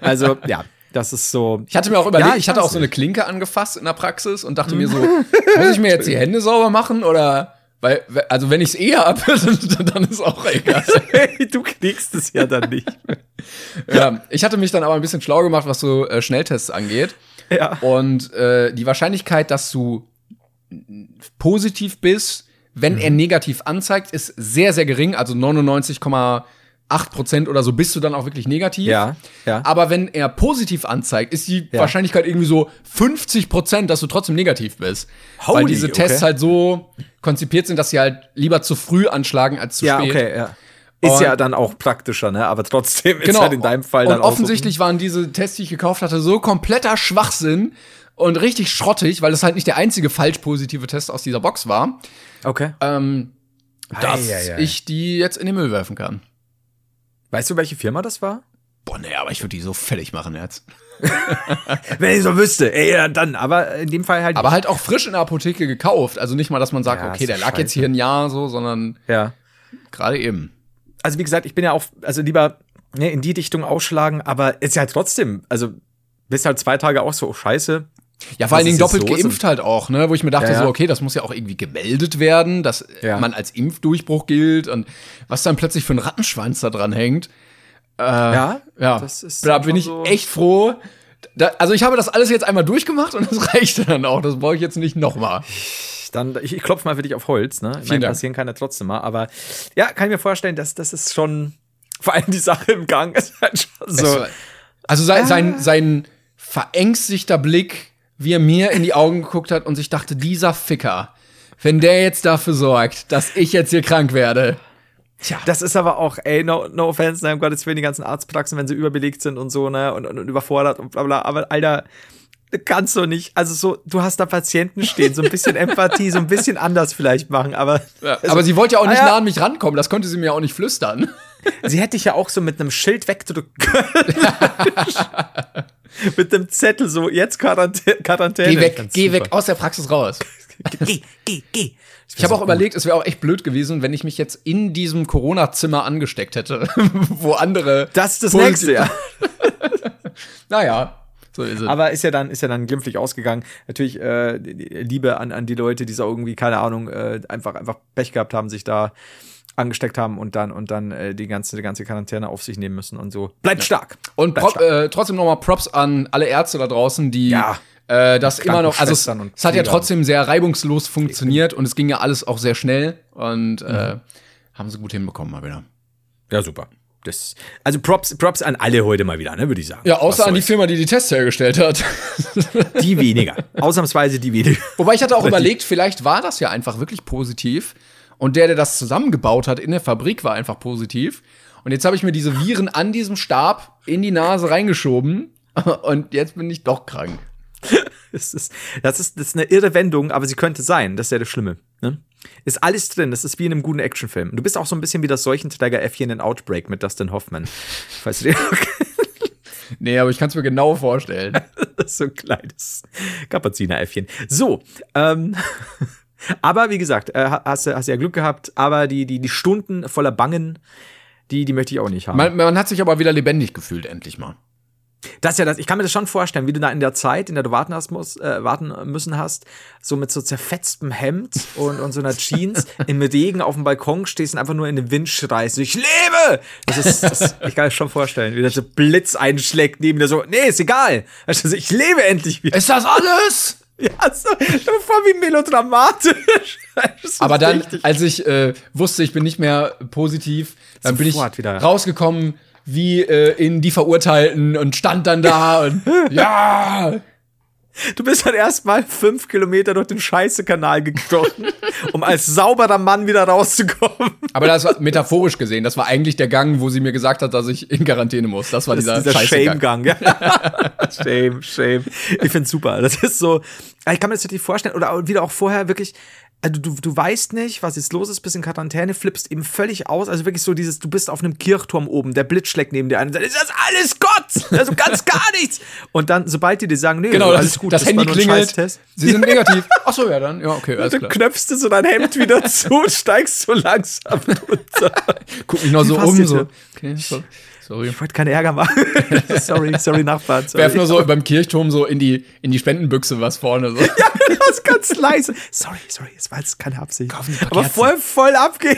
Also, ja, das ist so. Ich hatte mir auch überlegt, Ja, ich, ich hatte auch so eine Klinke angefasst in der Praxis und dachte mir so, muss ich mir jetzt die Hände sauber machen oder weil, also wenn ich es eher habe, dann ist auch egal. du kriegst es ja dann nicht. ja, ich hatte mich dann aber ein bisschen schlau gemacht, was so äh, Schnelltests angeht. Ja. Und äh, die Wahrscheinlichkeit, dass du positiv bist, wenn mhm. er negativ anzeigt, ist sehr, sehr gering. Also 99, 8% oder so bist du dann auch wirklich negativ. Ja, ja. Aber wenn er positiv anzeigt, ist die ja. Wahrscheinlichkeit irgendwie so 50%, dass du trotzdem negativ bist. Holy, Weil diese Tests okay. halt so konzipiert sind, dass sie halt lieber zu früh anschlagen als zu ja, spät. Okay, ja. Ist ja dann auch praktischer, ne? Aber trotzdem genau. ist halt in deinem Fall dann Und offensichtlich so, waren diese Tests, die ich gekauft hatte, so kompletter Schwachsinn und richtig schrottig, weil es halt nicht der einzige falsch positive Test aus dieser Box war. Okay. Ähm, dass ei, ei, ei. ich die jetzt in den Müll werfen kann. Weißt du, welche Firma das war? Boah, nee, aber ich würde die so fertig machen jetzt. Wenn ich so wüsste, ey, ja, dann. Aber in dem Fall halt. Aber halt auch frisch in der Apotheke gekauft. Also nicht mal, dass man sagt, Ja, okay, der lag jetzt hier ein Jahr so, sondern ja. gerade eben. Also wie gesagt, ich bin ja auch, also lieber ne, in die Dichtung ausschlagen, aber ist ja trotzdem, also bist halt zwei Tage auch so, oh, scheiße. Ja, vor allen Dingen doppelt los? geimpft halt auch, ne? Wo ich mir dachte, Ja, ja. so, okay, das muss ja auch irgendwie gemeldet werden, dass Ja. man als Impfdurchbruch gilt und was dann plötzlich für ein Rattenschwanz da dran hängt. ja, Ja, Das ist da bin ich so- echt froh. Da, also ich habe das alles jetzt einmal durchgemacht und das reicht dann auch. Das brauche ich jetzt nicht nochmal. dann, ich, ich klopfe mal für dich auf Holz, ne? Ich meine, passieren kann ja trotzdem mal, aber ja, kann ich mir vorstellen, dass das ist schon, vor allem die Sache im Gang ist halt schon so. Also sein, sein, sein verängstigter Blick, wie er mir in die Augen geguckt hat und sich dachte, dieser Ficker, wenn der jetzt dafür sorgt, dass ich jetzt hier krank werde. Tja. Das ist aber auch, ey, no, no offense, ne, um Gottes Willen, die ganzen Arztpraxen, wenn sie überbelegt sind und so, ne, und, und, und überfordert und bla bla, aber Alter, kannst du nicht, also so, du hast da Patienten stehen, so ein bisschen Empathie, so ein bisschen anders vielleicht machen, aber also, aber sie wollte ja auch nicht ah ja. nah an mich rankommen, das konnte sie mir auch nicht flüstern. sie hätte dich ja auch so mit einem Schild wegdrücken können. mit einem Zettel, so, jetzt Quarantä Quarantäne. Geh weg, geh super. weg aus der Praxis raus. Geh, geh, geh. Ich habe auch überlegt, es wäre auch echt blöd gewesen, wenn ich mich jetzt in diesem Corona-Zimmer angesteckt hätte, wo andere. Das ist das positiv- nächste, ja. Naja, so ist es. Aber ist ja dann, ist ja dann glimpflich ausgegangen. Natürlich äh, Liebe an, an die Leute, die so irgendwie, keine Ahnung, äh, einfach, einfach Pech gehabt haben, sich da angesteckt haben und dann und dann äh, die ganze die ganze Quarantäne auf sich nehmen müssen und so. Bleibt stark. Und Bleibt prop, äh, trotzdem nochmal Props an alle Ärzte da draußen, die Ja. äh, das immer noch, also es, es hat ja trotzdem sehr reibungslos funktioniert und es ging ja alles auch sehr schnell und äh, haben sie gut hinbekommen mal wieder. Ja, super. Das, also Props, Props an alle heute mal wieder, ne, würde ich sagen. Ja, außer an die. Firma, die die Tests hergestellt hat. Die weniger. Ausnahmsweise die weniger. Wobei ich hatte auch überlegt, vielleicht war das ja einfach wirklich positiv und der, der das zusammengebaut hat in der Fabrik, war einfach positiv. Und jetzt habe ich mir diese Viren an diesem Stab in die Nase reingeschoben und jetzt bin ich doch krank. Das ist, das, ist, das ist eine irre Wendung, aber sie könnte sein. Das ist ja das Schlimme. Ne? Ist alles drin. Das ist wie in einem guten Actionfilm. Du bist auch so ein bisschen wie das Seuchenträger-Äffchen in Outbreak mit Dustin Hoffman. Falls du dir Nee, aber ich kann es mir genau vorstellen. das ist so ein kleines Kapuzineräffchen. So, ähm, aber wie gesagt, äh, hast, du- hast ja Glück gehabt, aber die, die, die Stunden voller Bangen, die, die möchte ich auch nicht haben. Man, man hat sich aber wieder lebendig gefühlt, endlich mal. Das ist ja das, ich kann mir das schon vorstellen, wie du da in der Zeit, in der du warten, hast, muss, äh, warten müssen hast, so mit so zerfetztem Hemd und, und so einer Jeans im Regen auf dem Balkon stehst und einfach nur in den Wind schreist. Ich lebe! Das ist, das, ich kann mir schon vorstellen, wie der so Blitz einschlägt neben dir so, nee, ist egal. Also, ich lebe endlich wieder. Ist das alles? Ja, so, voll wie melodramatisch. Aber dann, richtig. als ich äh, wusste, ich bin nicht mehr positiv, dann bin ich Sofort wieder. rausgekommen wie äh, in die Verurteilten und stand dann da und ja. Du bist dann erstmal fünf Kilometer durch den Scheiße-Kanal gekrochen, um als sauberer Mann wieder rauszukommen. Aber das war metaphorisch gesehen. Das war eigentlich der Gang, wo sie mir gesagt hat, dass ich in Quarantäne muss. Das war Das dieser, ist dieser. Shame-Gang. Ja. shame, shame. Ich find's super. Das ist so, ich kann mir das natürlich vorstellen, oder wieder auch vorher wirklich, also du, du weißt nicht, was jetzt los ist, bist in Quarantäne, flippst eben völlig aus. Also wirklich so dieses, du bist auf einem Kirchturm oben, der Blitz schlägt neben dir ein und sagt, ist das alles Gott? Also ganz gar nichts. Und dann, sobald die dir sagen, nee, Genau, alles das, gut, das war Handy nur ein klingelt. Sie sind negativ. Ach so, ja dann. Ja, okay, alles Dann klar. knöpfst du so dein Hemd wieder zu und steigst so langsam runter. Guck mich noch so um. So. Okay, so. Sorry. Ich wollte keinen Ärger machen. sorry, sorry, Nachbarn. Sorry. Werf nur so beim Kirchturm so in die, in die Spendenbüchse was vorne. So. Ja, das ist ganz leise. Sorry, sorry, es war jetzt keine Absicht. Aber voll, voll abgehen.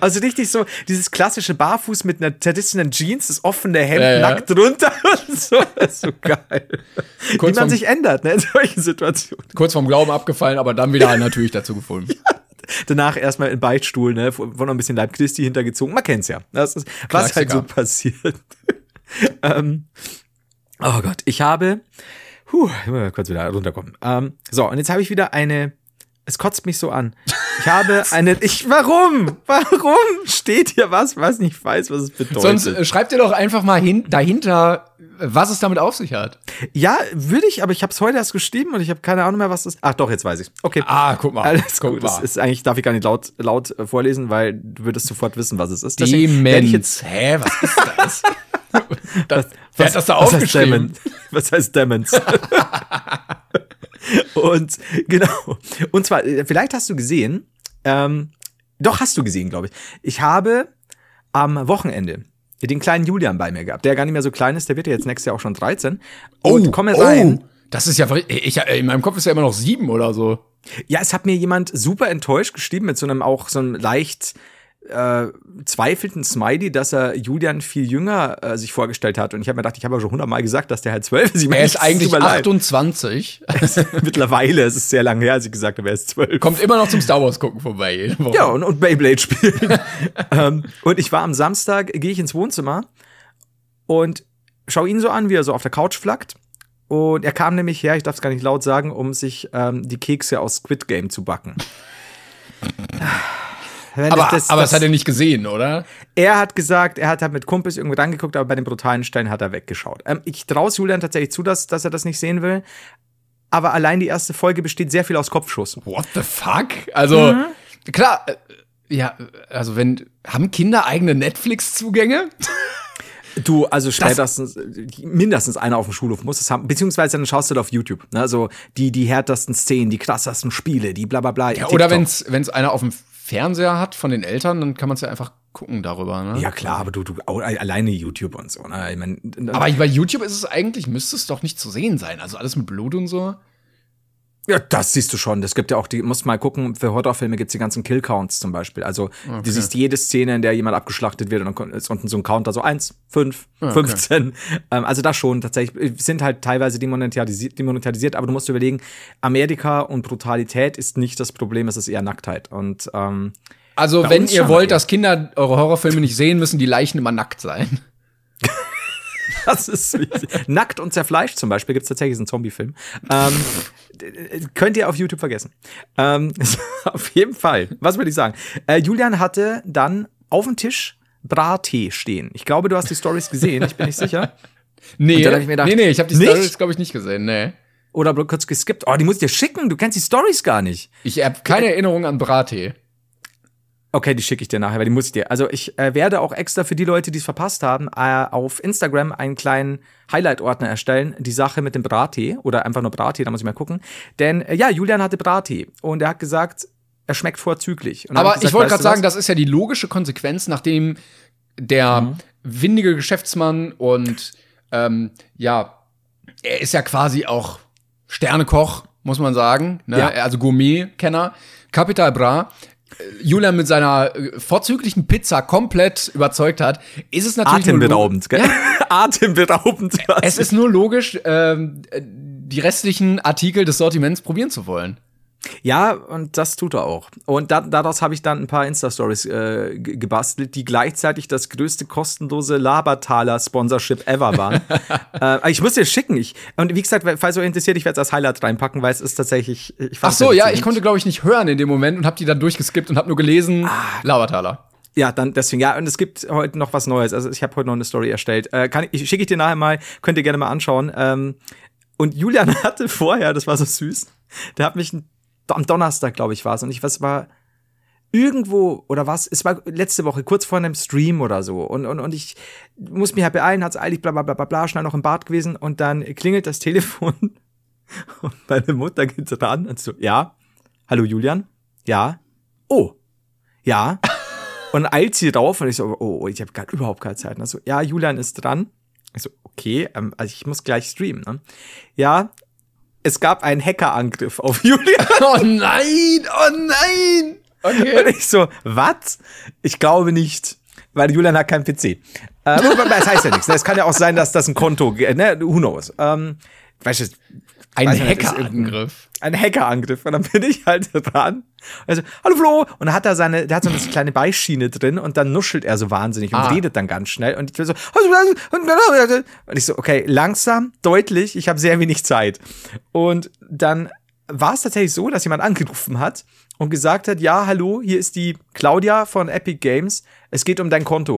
Also richtig so, dieses klassische Barfuß mit einer zerrissenen Jeans, das offene Hemd Ja, ja. nackt drunter und so. Das ist so geil. Wie Kurz man vom- sich ändert, ne, in solchen Situationen. Kurz vom Glauben abgefallen, aber dann wieder natürlich dazu gefunden. Danach erstmal in Beichtstuhl, ne, wo noch ein bisschen Leib Christi hintergezogen. Man kennt's ja. Das ist, was halt so passiert. ähm, oh Gott, ich habe, puh, ich muss mal kurz wieder runterkommen. Ähm, so, und jetzt habe ich wieder eine, es kotzt mich so an. Ich habe eine, ich, warum? Warum steht hier was, was nicht weiß, was es bedeutet? Sonst äh, schreibt ihr doch einfach mal hin, dahinter, was es damit auf sich hat. ja, würde ich, aber ich habe es heute erst geschrieben und ich habe keine Ahnung mehr, was das ist. Ach doch, jetzt weiß ich. Okay. Ah, guck mal. Alles guck gut. Das mal. ist eigentlich, darf ich gar nicht laut, laut äh, vorlesen, weil du würdest sofort wissen, was es ist. Deswegen werde ich Demenz. jetzt. Hä, was ist das? das wer hat das da was heißt aufgeschrieben? Demon? Was heißt Demons? und genau. Und zwar, vielleicht hast du gesehen, ähm, doch hast du gesehen, glaube ich. Ich habe am Wochenende den kleinen Julian bei mir gehabt, der gar nicht mehr so klein ist, der wird ja jetzt nächstes Jahr auch schon 13. Und komm rein. Das ist ja, ich, in meinem Kopf ist ja immer noch sieben oder so. Ja, es hat mir jemand super enttäuscht geschrieben mit so einem auch so einem leicht äh, zweifelnden Smiley, dass er Julian viel jünger äh, sich vorgestellt hat. Und ich habe mir gedacht, ich habe ja schon hundertmal gesagt, dass der halt zwölf ist. Ich meine, Er ist eigentlich tut mir leid. 28. Mittlerweile, es ist sehr lange her, als ich gesagt habe, er ist zwölf. Kommt immer noch zum Star Wars gucken vorbei. Ja, und, und Beyblade spielen. ähm, und ich war am Samstag, gehe ich ins Wohnzimmer und schau ihn so an, wie er so auf der Couch flackt. Und er kam nämlich her, ich darf es gar nicht laut sagen, um sich ähm, die Kekse aus Squid Game zu backen. Wenn aber, das- aber das- das hat er nicht gesehen, oder? er hat gesagt, er hat halt mit Kumpels irgendwo rangeguckt, aber bei den brutalen Stellen hat er weggeschaut. Ähm, ich traue Julian tatsächlich zu, dass, dass er das nicht sehen will. Aber allein die erste Folge besteht sehr viel aus Kopfschuss. What the fuck? Also, Mhm. klar, äh, ja, also wenn, haben Kinder eigene Netflix-Zugänge? Du, also spätestens, mindestens einer auf dem Schulhof muss es haben, beziehungsweise dann schaust du da auf YouTube. Ne? Also die, die härtesten Szenen, die krassesten Spiele, die bla bla bla. Ja, oder wenn es einer auf dem Fernseher hat von den Eltern, dann kann man es ja einfach gucken darüber. Ne? Ja klar, aber du, du alleine YouTube und so. Ne? Ich mein, Aber bei YouTube ist es eigentlich, müsste es doch nicht zu sehen sein. Also alles mit Blut und so. Ja, das siehst du schon. Das gibt ja auch, die musst mal gucken, für Horrorfilme gibt's die ganzen Killcounts zum Beispiel. Also du siehst jede Szene, in der jemand abgeschlachtet wird und dann ist unten so ein Counter, so eins, fünf, okay. 15. Ähm, also das schon tatsächlich. Sind halt teilweise demonetarisiert, demonetarisiert, aber du musst überlegen, Amerika und Brutalität ist nicht das Problem, es ist eher Nacktheit. Und ähm, Also, wenn ihr wollt, dass Kinder eure Horrorfilme nicht sehen, müssen die Leichen immer nackt sein. Das ist wichtig. Nackt und zerfleischt zum Beispiel gibt's tatsächlich so einen Zombie-Film. Ähm, könnt ihr auf YouTube vergessen. Ähm, auf jeden Fall. Was würde ich sagen? Äh, Julian hatte dann auf dem Tisch Brattee stehen. Ich glaube, du hast die Stories gesehen. Ich bin nicht sicher. Nee, ich gedacht, nee, nee, ich habe die nicht? Stories, glaube ich, nicht gesehen. Nee. Oder kurz geskippt. Oh, die muss ich dir schicken. Du kennst die Stories gar nicht. Ich habe keine Erinnerung an Brattee. Okay, die schicke ich dir nachher, weil die muss ich dir. Also ich äh, werde auch extra für die Leute, die es verpasst haben, äh, auf Instagram einen kleinen Highlight-Ordner erstellen. Die Sache mit dem Brattee oder einfach nur Brattee, da muss ich mal gucken. Denn äh, ja, Julian hatte Brattee und er hat gesagt, er schmeckt vorzüglich. Aber gesagt, ich wollte gerade sagen, das ist ja die logische Konsequenz, nachdem der Mhm. windige Geschäftsmann und ähm, ja, er ist ja quasi auch Sternekoch, muss man sagen, ne? Ja. also Gourmet-Kenner, Capital Bra. Julian mit seiner äh, vorzüglichen Pizza komplett überzeugt hat, ist es natürlich Atemberaubend, gell? Atemberaubend. Es ist nur logisch, ähm, äh, die restlichen Artikel des Sortiments probieren zu wollen. Ja, und das tut er auch. Und da, daraus habe ich dann ein paar Insta-Stories äh, ge- gebastelt, die gleichzeitig das größte kostenlose Labertaler-Sponsorship ever waren. äh, ich muss dir schicken. Ich, und wie gesagt, falls euch interessiert, ich werde es als Highlight reinpacken, weil es ist tatsächlich. Ich Ach so, ja, ich konnte, glaube ich, nicht hören in dem Moment und habe die dann durchgeskippt und habe nur gelesen, Ah. Labertaler. Ja, dann deswegen, ja, und es gibt heute noch was Neues. Also ich habe heute noch eine Story erstellt. Äh, kann ich, schicke ich dir nachher mal, könnt ihr gerne mal anschauen. Ähm, und Julian hatte vorher, das war so süß, der hat mich ein- am Donnerstag, glaube ich, war es. Und ich was war irgendwo oder was? Es war letzte Woche, kurz vor einem Stream oder so. Und, und, und ich muss mich halt beeilen, hat's eilig, bla bla bla bla schnell noch im Bad gewesen und dann klingelt das Telefon und meine Mutter geht ran und so, ja, hallo Julian? Ja. Oh. Ja. und eilt sie rauf und ich so, oh, oh ich habe gerade überhaupt keine Zeit. Und so, ja, Julian ist dran. Ich so, okay, ähm, also ich muss gleich streamen. Ne? Ja, es gab einen Hackerangriff auf Julian. Oh nein, oh nein. Okay. Und ich so, was? Ich glaube nicht, weil Julian hat keinen PC. Äh, das heißt ja nichts. Ne? Es kann ja auch sein, dass das ein Konto, ne? Who knows? Ähm, weißt du, ein Hackerangriff. Ein Hackerangriff. Und dann bin ich halt dran. Also, hallo Flo! Und dann hat er seine, der hat so eine kleine Beischiene drin und dann nuschelt er so wahnsinnig und ah. redet dann ganz schnell. Und ich so, und ich so, okay, langsam, deutlich, ich habe sehr wenig Zeit. Und dann war es tatsächlich so, dass jemand angerufen hat und gesagt hat, ja, hallo, hier ist die Claudia von Epic Games. Es geht um dein Konto.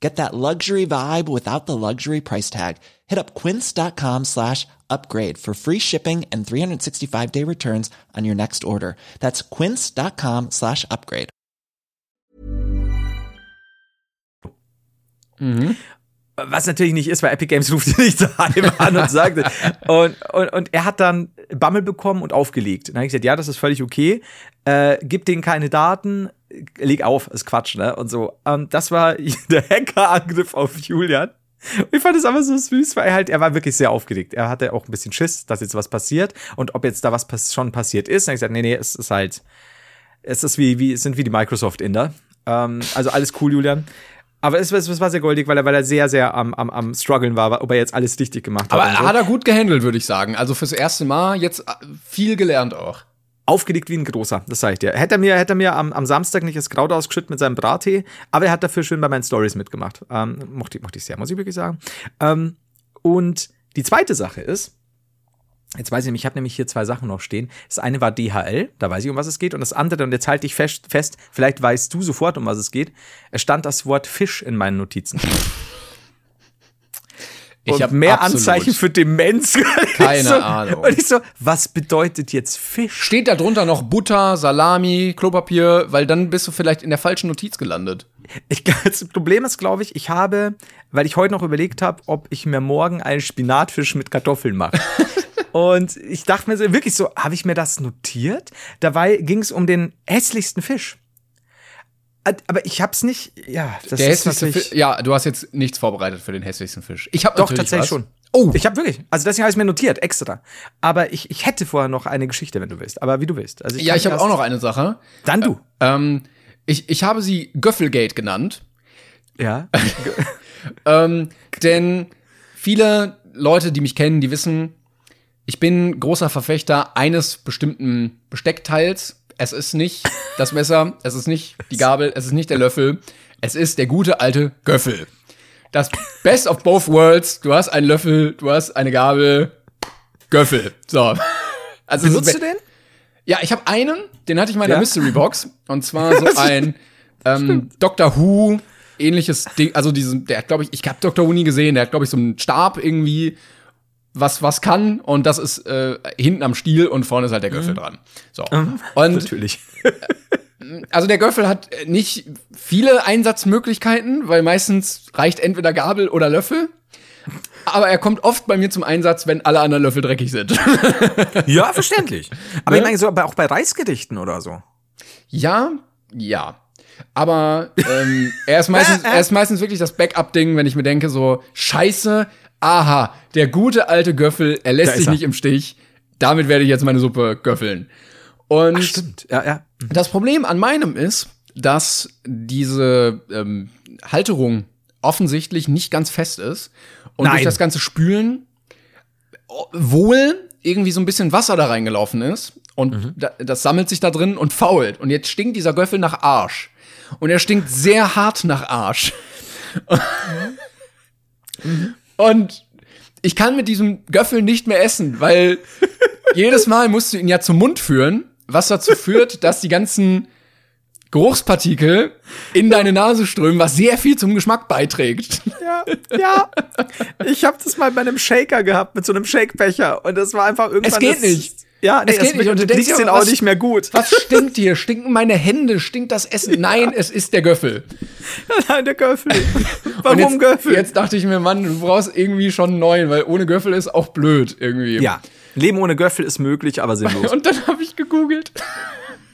Get that luxury vibe without the luxury price tag. Hit up quince.com slash upgrade for free shipping and 365 day returns on your next order. That's quince.com slash upgrade. Mhm. Was natürlich nicht ist, weil Epic Games ruft nicht daheim an und sagte. und, und, und er hat dann Bammel bekommen und aufgelegt. dann habe ich gesagt, ja, das ist völlig okay. Äh, gib denen keine Daten, leg auf, ist Quatsch, ne? Und so. Ähm, das war der Hackerangriff auf Julian. Und ich fand es aber so süß, weil er halt, er war wirklich sehr aufgeregt. Er hatte auch ein bisschen Schiss, dass jetzt was passiert und ob jetzt da was pass schon passiert ist. Und ich gesagt, nee, nee, es ist halt, es ist wie, wie, es sind wie die Microsoft-Inder. Ähm, also alles cool, Julian. Aber es, es, es, war sehr goldig, weil er, weil er sehr, sehr am, am, am struggeln war, ob er jetzt alles richtig gemacht hat. Aber so. hat er gut gehandelt, würde ich sagen. Also fürs erste Mal jetzt äh, viel gelernt auch aufgelegt wie ein großer, das sage ich dir. Hätte er mir, hätte er mir am, am Samstag nicht das Kraut ausgeschüttet mit seinem Brattee, aber er hat dafür schön bei meinen Stories mitgemacht. Ähm, mochte, mochte ich sehr, muss ich wirklich sagen. Ähm, und die zweite Sache ist, Jetzt weiß ich nicht, ich habe nämlich hier zwei Sachen noch stehen. Das eine war DHL, da weiß ich, um was es geht. Und das andere, und jetzt halte ich fest, fest, vielleicht weißt du sofort, um was es geht. Es stand das Wort Fisch in meinen Notizen. Ich habe mehr Anzeichen für Demenz. Keine so, Ahnung. Und ich so, was bedeutet jetzt Fisch? Steht da drunter noch Butter, Salami, Klopapier, weil dann bist du vielleicht in der falschen Notiz gelandet. Ich, das Problem ist, glaube ich, ich habe, weil ich heute noch überlegt habe, ob ich mir morgen einen Spinatfisch mit Kartoffeln mache. Und ich dachte mir so, wirklich so, habe ich mir das notiert? Dabei ging es um den hässlichsten Fisch. Aber ich hab's nicht, ja, das der ist hässlichste Fisch, ja, du hast jetzt nichts vorbereitet für den hässlichsten Fisch. Ich habe doch tatsächlich was. schon. Oh, ich habe wirklich. Also deswegen habe ich mir notiert, extra. Aber ich, ich hätte vorher noch eine Geschichte, wenn du willst. Aber wie du willst. Also ich ja, ich habe auch noch eine Sache. Dann du. Äh, ähm, ich, ich habe sie Göffelgate genannt. Ja. ähm, denn viele Leute, die mich kennen, die wissen, ich bin großer Verfechter eines bestimmten Besteckteils es ist nicht das Messer, es ist nicht die Gabel, es ist nicht der Löffel, es ist der gute alte Göffel. Das Best of both worlds. Du hast einen Löffel, du hast eine Gabel, Göffel. So. Also Benutzt du den? Ja, ich habe einen, den hatte ich mal in der ja? Mystery Box. Und zwar so ein ähm, Doctor Who ähnliches Ding. Also diesen, der hat, glaube ich, ich habe Doctor Who nie gesehen. Der hat, glaube ich, so einen Stab irgendwie was was kann und das ist äh, hinten am Stiel und vorne ist halt der Göffel mhm. dran. So. Mhm. Und natürlich. also der Göffel hat nicht viele Einsatzmöglichkeiten, weil meistens reicht entweder Gabel oder Löffel. Aber er kommt oft bei mir zum Einsatz, wenn alle anderen Löffel dreckig sind. ja, verständlich. Aber ne? ich meine so, auch bei Reisgerichten oder so. Ja, ja. Aber ähm, er, ist meistens, er ist meistens wirklich das Backup-Ding, wenn ich mir denke, so, scheiße, aha, der gute alte Göffel, er lässt sich nicht im Stich. Damit werde ich jetzt meine Suppe göffeln. Und Ach, stimmt. Ja, ja. Mhm. das Problem an meinem ist, dass diese ähm, Halterung offensichtlich nicht ganz fest ist und Nein. durch das ganze Spülen wohl irgendwie so ein bisschen Wasser da reingelaufen ist und mhm. da, das sammelt sich da drin und fault und jetzt stinkt dieser Göffel nach Arsch und er stinkt sehr hart nach Arsch. mhm. Und ich kann mit diesem Göffel nicht mehr essen, weil jedes Mal musst du ihn ja zum Mund führen, was dazu führt, dass die ganzen Geruchspartikel in deine Nase strömen, was sehr viel zum Geschmack beiträgt. Ja, ja. Ich habe das mal bei einem Shaker gehabt, mit so einem Shakebecher. Und das war einfach irgendwann. Es geht nicht. Ja, nee, Es geht nicht. Und du denkst dir, den auch was- nicht mehr gut. Was stinkt hier? Stinken meine Hände? Stinkt das Essen? Nein, es ist der Göffel. Nein, der Göffel. Warum jetzt, Göffel? Jetzt dachte ich mir, Mann, du brauchst irgendwie schon einen neuen, weil ohne Göffel ist auch blöd irgendwie. Ja, Leben ohne Göffel ist möglich, aber sinnlos. Und dann habe ich gegoogelt.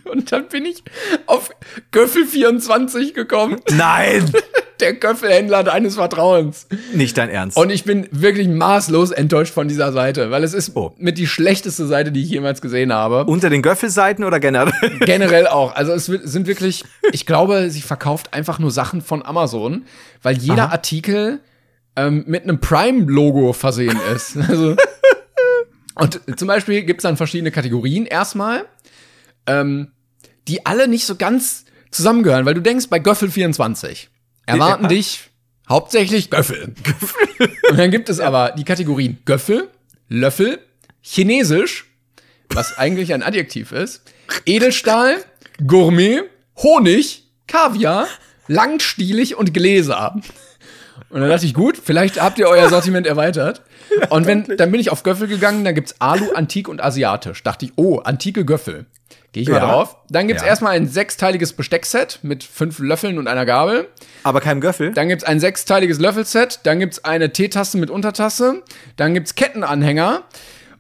Und dann bin ich auf Göffel24 gekommen. Nein, Der Göffelhändler deines Vertrauens. nicht dein Ernst. Und ich bin wirklich maßlos enttäuscht von dieser Seite, weil es ist Oh. mit die schlechteste Seite, die ich jemals gesehen habe. Unter den Göffelseiten oder generell? Generell auch. Also es sind wirklich, ich glaube, sie verkauft einfach nur Sachen von Amazon, weil jeder Artikel ähm, mit einem Prime-Logo versehen ist. Also, und zum Beispiel gibt es dann verschiedene Kategorien erstmal, ähm, die alle nicht so ganz zusammengehören, weil du denkst, bei Göffel24 erwarten dich hauptsächlich Göffel. Und dann gibt es aber die Kategorien Göffel, Löffel, Chinesisch, was eigentlich ein Adjektiv ist, Edelstahl, Gourmet, Honig, Kaviar, langstielig und Gläser. Und dann dachte ich, gut, vielleicht habt ihr euer Sortiment erweitert. Und wenn, dann bin ich auf Göffel gegangen, dann gibt's Alu, Antik und Asiatisch. Dachte ich, oh, antike Göffel. Gehe ich mal Ja. drauf. Dann gibt's Ja. erstmal ein sechsteiliges Besteckset mit fünf Löffeln und einer Gabel. aber kein Göffel? Dann gibt's ein sechsteiliges Löffelset. Dann gibt's eine Teetasse mit Untertasse. Dann gibt's Kettenanhänger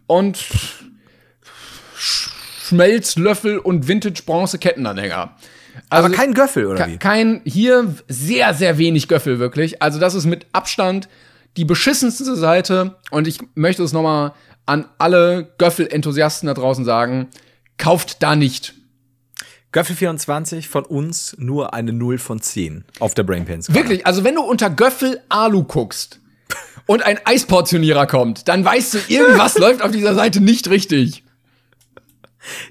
und Sch- Schmelzlöffel und Vintage-Bronze-Kettenanhänger. Also aber kein Göffel, oder wie? kein, hier sehr, sehr wenig Göffel wirklich. Also das ist mit Abstand die beschissenste Seite. Und ich möchte es nochmal an alle Göffel-Enthusiasten da draußen sagen. Kauft da nicht. Göffel 24 von uns nur eine 0 von 10 auf der Brainpins. Wirklich, also wenn du unter Göffel Alu guckst und ein Eisportionierer kommt, dann weißt du, irgendwas läuft auf dieser Seite nicht richtig.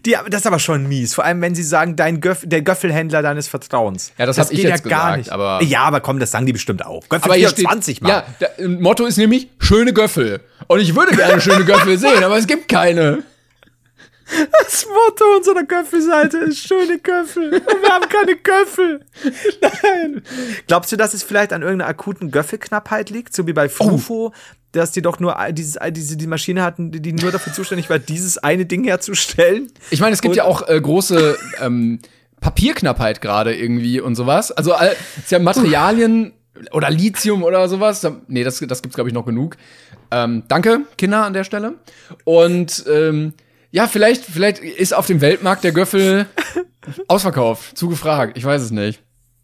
Die, das ist aber schon mies. Vor allem, wenn sie sagen, dein Göff, der Göffelhändler deines Vertrauens. Ja, das hab ich geht jetzt gesagt, aber- Ja, aber komm, das sagen die bestimmt auch. Göffel Aber hier 24 steht, mal. ja, der Motto ist nämlich schöne Göffel. Und ich würde gerne schöne Göffel sehen, aber es gibt keine. Das Motto unserer Göffelseite ist schöne Göffel. Und wir haben keine Göffel. Nein. Glaubst du, dass es vielleicht an irgendeiner akuten Göffelknappheit liegt? So wie bei Frufo, dass die doch nur dieses, diese, die Maschine hatten, die nur dafür zuständig war, dieses eine Ding herzustellen? Ich meine, es gibt Und- ja auch äh, große ähm, Papierknappheit gerade irgendwie und sowas. Also all- es ja Materialien oder Lithium oder sowas. Nee, das, das gibt's glaube ich noch genug. Ähm, danke, Kinder an der Stelle. Und ähm, ja, vielleicht, vielleicht ist auf dem Weltmarkt der Göffel ausverkauft, zugefragt. Ich weiß es nicht.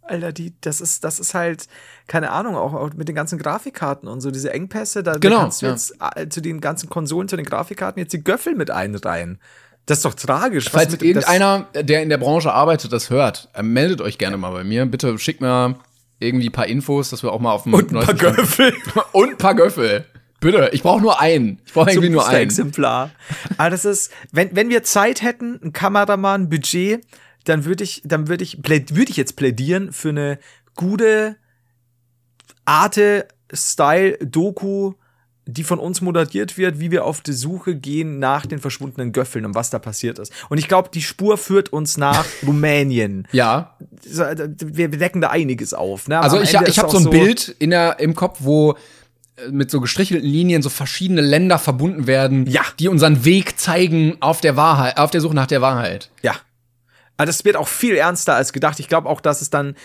Alter, die, das ist, das ist halt, keine Ahnung, auch, auch mit den ganzen Grafikkarten und so, diese Engpässe, da, Genau, da kannst du ja. jetzt äh, zu den ganzen Konsolen, zu den Grafikkarten jetzt die Göffel mit einreihen. Das ist doch tragisch. Falls mit- irgendeiner, der in der Branche arbeitet, das hört, äh, meldet euch gerne mal bei mir. Bitte schickt mir irgendwie ein paar Infos, dass wir auch mal auf dem und ein paar Göffel. Und ein paar Göffel. Bitte, ich brauche nur einen. Ich brauche irgendwie nur einen. Exemplar. Aber das ist, wenn, wenn wir Zeit hätten, ein Kameramann, ein Budget, dann würde ich, dann würde ich, würde ich jetzt plädieren für eine gute Arte-Style-Doku, die von uns moderiert wird, wie wir auf die Suche gehen nach den verschwundenen Göffeln und was da passiert ist. Und ich glaube, die Spur führt uns nach Rumänien. Ja, So, Wir decken da einiges auf. Ne? Also ich, Ende ich habe so ein Bild in der, im Kopf, wo äh, mit so gestrichelten Linien so verschiedene Länder verbunden werden, Ja. die unseren Weg zeigen auf der Wahrheit, auf der Suche nach der Wahrheit. Ja. Aber das wird auch viel ernster als gedacht. Ich glaube auch, dass es dann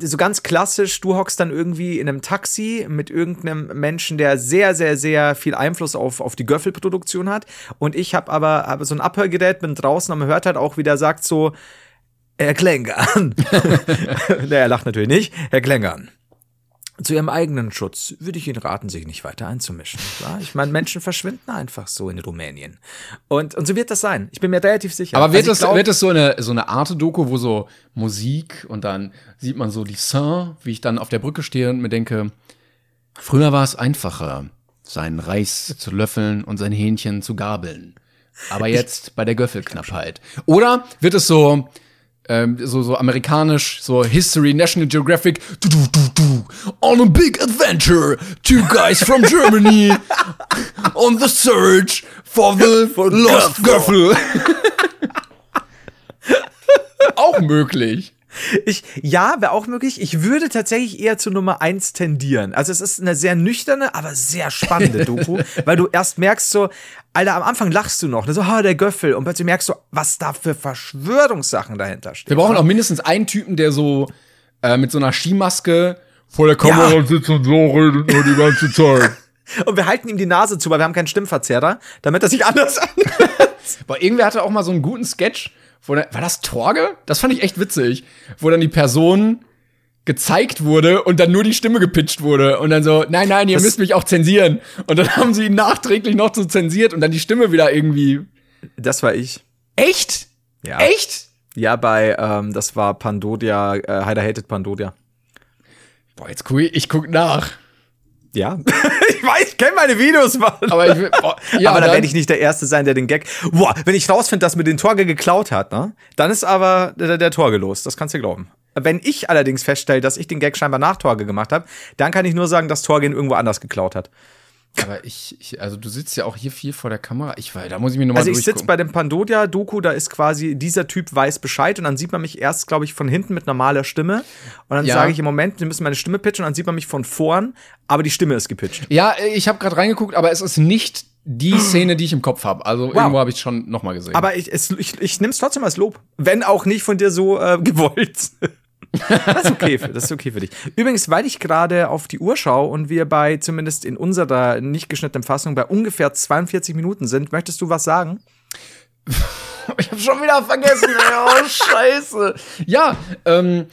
so ganz klassisch, du hockst dann irgendwie in einem Taxi mit irgendeinem Menschen, der sehr, sehr, sehr viel Einfluss auf, auf die Göffelproduktion hat. Und ich habe aber habe so ein Abhörgerät, bin draußen und man hört halt auch, wie der sagt so, Herr Klängern. nee, er lacht natürlich nicht. Herr Klängern. Zu ihrem eigenen Schutz würde ich Ihnen raten, sich nicht weiter einzumischen. Klar? Ich meine, Menschen verschwinden einfach so in Rumänien. Und, und so wird das sein. Ich bin mir relativ sicher. Aber wird Also es glaub- wird es so eine so eine Art Doku, wo so Musik und dann sieht man so die Saint, wie ich dann auf der Brücke stehe und mir denke, früher war es einfacher, seinen Reis zu löffeln und sein Hähnchen zu gabeln. Aber jetzt bei der Göffelknappheit. Oder wird es so ähm, so so amerikanisch, so History, National Geographic, du, du, du, du, on a big adventure, two guys from Germany on the search for the lost Göffel. auch möglich. Ich, ja, wäre auch möglich. Ich würde tatsächlich eher zu Nummer eins tendieren. Also es ist eine sehr nüchterne, aber sehr spannende Doku, weil du erst merkst so, Alter, am Anfang lachst du noch, ne, so, ha, der Göffel, und plötzlich merkst du, was da für Verschwörungssachen dahinter stehen. Wir brauchen auch mindestens einen Typen, der so äh, mit so einer Skimaske vor der Kamera Ja. sitzt und so redet nur die ganze Zeit. Und wir halten ihm die Nase zu, weil wir haben keinen Stimmverzerrer, damit er sich anders anhört. Boah, irgendwer hatte auch mal so einen guten Sketch, wo der, war das Torge? Das fand ich echt witzig, wo dann die Person gezeigt wurde und dann nur die Stimme gepitcht wurde und dann so, nein, nein, ihr Das- müsst mich auch zensieren. Und dann haben sie ihn nachträglich noch so zensiert und dann die Stimme wieder irgendwie. Das war ich. Echt? Ja. Echt? Ja, bei, ähm, das war Pandodia, äh, Heider hated Pandodia. Boah, jetzt guck ich, ich guck nach. Ja. ich weiß, ich kenne meine Videos, Mann. Aber ich will, boah, ja, aber da dann- werde ich nicht der Erste sein, der den Gag. Boah, wenn ich rausfinde, dass mir den Torge geklaut hat, ne? Dann ist aber der, der Torge los. Das kannst du glauben. Wenn ich allerdings feststelle, dass ich den Gag scheinbar nach Torge gemacht habe, dann kann ich nur sagen, dass Torge ihn irgendwo anders geklaut hat. Aber ich, ich, also du sitzt ja auch hier viel vor der Kamera. Ich weiß, da muss ich mir nochmal Also ich sitze bei dem Pandodia-Doku, da ist quasi, dieser Typ weiß Bescheid und dann sieht man mich erst, glaube ich, von hinten mit normaler Stimme. Und dann Ja. sage ich im Moment, wir müssen meine Stimme pitchen und dann sieht man mich von vorn, aber die Stimme ist gepitcht. Ja, ich habe gerade reingeguckt, aber es ist nicht die Szene, die ich im Kopf habe. Also irgendwo habe ich schon noch mal gesehen. Aber ich, es, ich, ich nehme es trotzdem als Lob. Wenn auch nicht von dir so äh, gewollt. Das ist okay, für, das ist okay für dich. Übrigens, weil ich gerade auf die Uhr schaue und wir bei, zumindest in unserer nicht geschnittenen Fassung, bei ungefähr 42 Minuten sind, möchtest du was sagen? ich habe schon wieder vergessen. ey. oh Scheiße. Ja, ähm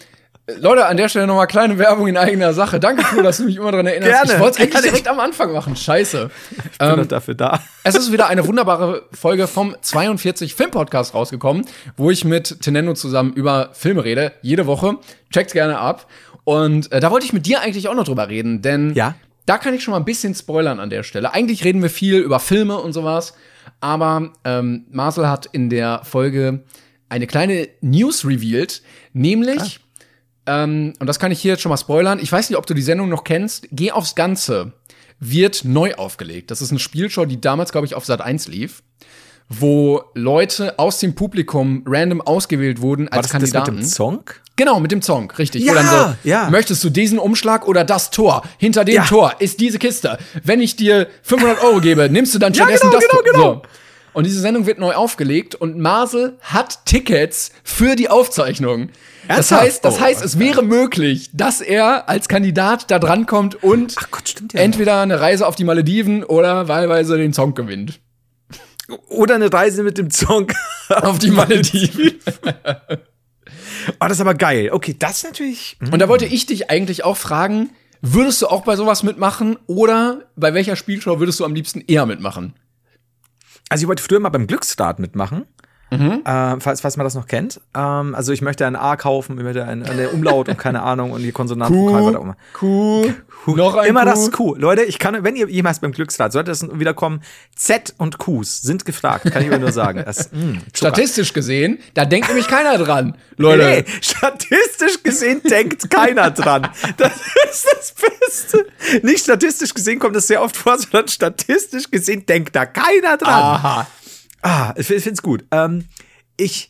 Leute, an der Stelle nochmal kleine Werbung in eigener Sache. Danke, Flo, dass du mich immer daran erinnerst. Gerne, ich wollte es eigentlich direkt am Anfang machen. Scheiße. Ich bin doch dafür da. Es ist wieder eine wunderbare Folge vom 42 Film Podcast rausgekommen, wo ich mit Tenendo zusammen über Filme rede, jede Woche. Checkt's gerne ab. Und äh, da wollte ich mit dir eigentlich auch noch drüber reden, denn Ja. da kann ich schon mal ein bisschen spoilern an der Stelle. Eigentlich reden wir viel über Filme und sowas, aber ähm, Marcel hat in der Folge eine kleine News revealed, nämlich, ähm, und das kann ich hier jetzt schon mal spoilern, ich weiß nicht, ob du die Sendung noch kennst, Geh aufs Ganze wird neu aufgelegt. Das ist eine Spielshow, die damals, glaube ich, auf Sat 1 lief, wo Leute aus dem Publikum random ausgewählt wurden War als das das Kandidaten. mit dem Song? Genau, mit dem Song, richtig. Ja, so, ja. möchtest du diesen Umschlag oder das Tor? Hinter dem Ja. Tor ist diese Kiste. Wenn ich dir 500 Euro gebe, nimmst du dann Ja, stattdessen genau, das genau, Tor. genau. So. Und diese Sendung wird neu aufgelegt und Marcel hat Tickets für die Aufzeichnung. Das heißt, das Oh, heißt, es wäre möglich, dass er als Kandidat da drankommt und Ach Gott, stimmt ja. entweder eine Reise auf die Malediven oder wahlweise den Song gewinnt. Oder eine Reise mit dem Song. Auf die Malediven. Oh, das ist aber geil. Okay, das ist natürlich. Und da wollte ich dich eigentlich auch fragen, würdest du auch bei sowas mitmachen oder bei welcher Spielshow würdest du am liebsten eher mitmachen? Also ich wollte früher mal beim Glücksstart mitmachen. Mhm. Äh, falls, falls man das noch kennt. Ähm, also ich möchte ein A kaufen, ich möchte ein, eine Umlaut und keine Ahnung und die Konsonantenvokal was auch immer. Kuh, noch ein Immer Kuh. das Q. Leute, ich kann, wenn ihr jemals beim Glücksstart, sollte es wieder kommen, Z und Qs sind gefragt, kann ich mir nur sagen. Das, mh, Zucker. Statistisch gesehen, da denkt nämlich keiner dran, Leute. Nee, statistisch gesehen denkt keiner dran. Das ist das Beste. Nicht statistisch gesehen kommt das sehr oft vor, sondern statistisch gesehen denkt da keiner dran. Aha. Ah, ich find- find's gut. Ähm, ich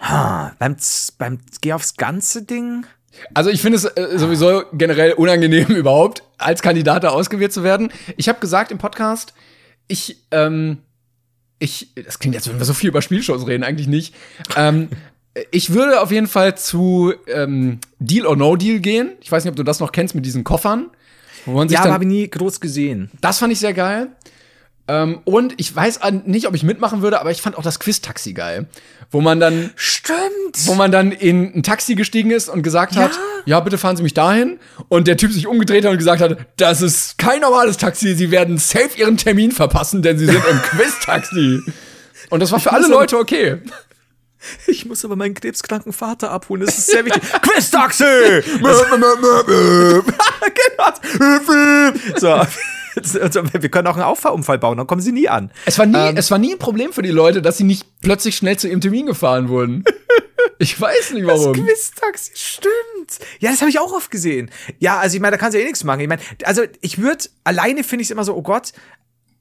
ha, beim, beim Geh aufs ganze Ding. Also ich finde es äh, sowieso generell unangenehm überhaupt, als Kandidat da ausgewählt zu werden. Ich habe gesagt im Podcast, ich, ähm, ich, das klingt jetzt, wenn wir so viel über Spielshows reden, eigentlich nicht. Ähm, ich würde auf jeden Fall zu ähm, Deal or No Deal gehen. Ich weiß nicht, ob du das noch kennst mit diesen Koffern. Ja, aber habe ich nie groß gesehen. Das fand ich sehr geil. Ähm, und ich weiß nicht, ob ich mitmachen würde, aber ich fand auch das Quiz-Taxi geil. Wo man dann, Stimmt. wo man dann in ein Taxi gestiegen ist und gesagt hat, ja, bitte fahren Sie mich dahin. Und der Typ sich umgedreht hat und gesagt hat, das ist kein normales Taxi, Sie werden safe Ihren Termin verpassen, denn Sie sind im Quiz-Taxi. Und das war für alle Leute okay. Ich muss aber meinen krebskranken Vater abholen. Das ist sehr wichtig. Quiz-Taxi! genau. so. Also, wir können auch einen Auffahrunfall bauen, dann kommen sie nie an. Es war nie, es war nie ein Problem für die Leute, dass sie nicht plötzlich schnell zu ihrem Termin gefahren wurden. Ich weiß nicht Das warum. Quiz-Taxi, stimmt. Ja, das habe ich auch oft gesehen. Ja, also ich meine, da kannst du ja eh nichts machen. Ich meine, also ich würde, alleine finde ich es immer so, oh Gott,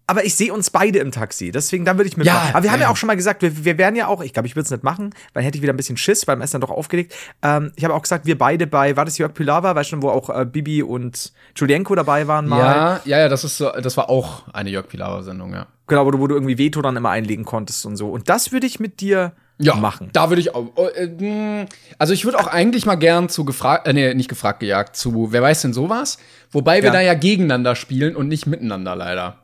aber ich sehe uns beide im Taxi. Deswegen, dann würde ich mit. Ja, aber wir haben ja ja. auch schon mal gesagt, wir, wir wären ja auch, ich glaube, ich würde es nicht machen, weil hätte ich wieder ein bisschen Schiss, weil man ist dann doch aufgeregt. Ähm, ich habe auch gesagt, wir beide bei, war das Jörg Pilawa, weißt du, wo auch äh, Bibi und Julienko dabei waren mal. Ja, ja, ja, das ist so, das war auch eine Jörg Pilawa-Sendung, ja. Genau, wo du, wo du irgendwie Veto dann immer einlegen konntest und so. Und das würde ich mit dir machen. Da würde ich auch. äh, mh, Also ich würde auch eigentlich mal gern zu gefragt, äh, nee, nicht gefragt gejagt, zu wer weiß denn sowas? Wobei wir Ja. da ja gegeneinander spielen und nicht miteinander leider.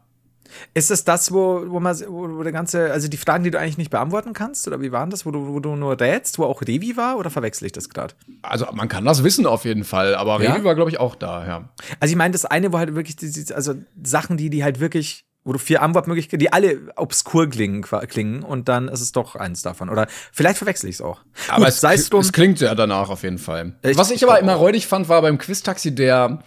Ist es das, wo, wo man, wo, wo der ganze, also die Fragen, die du eigentlich nicht beantworten kannst? Oder wie waren das, wo du, wo du nur rätst, wo auch Revi war? Oder verwechsel ich das gerade? Also man kann das wissen auf jeden Fall, aber Ja? Revi war, glaube ich, auch da, ja. Also ich meine, das eine, wo halt wirklich, die, also Sachen, die, die halt wirklich, wo du vier Antwortmöglichkeiten, die alle obskur klingen, klingen und dann ist es doch eins davon. Oder vielleicht verwechsel ich es auch. Aber Gut, es, sei es drum. es klingt ja danach auf jeden Fall. Ich- Was ich aber immer räudig fand, war beim Quiz-Taxi der,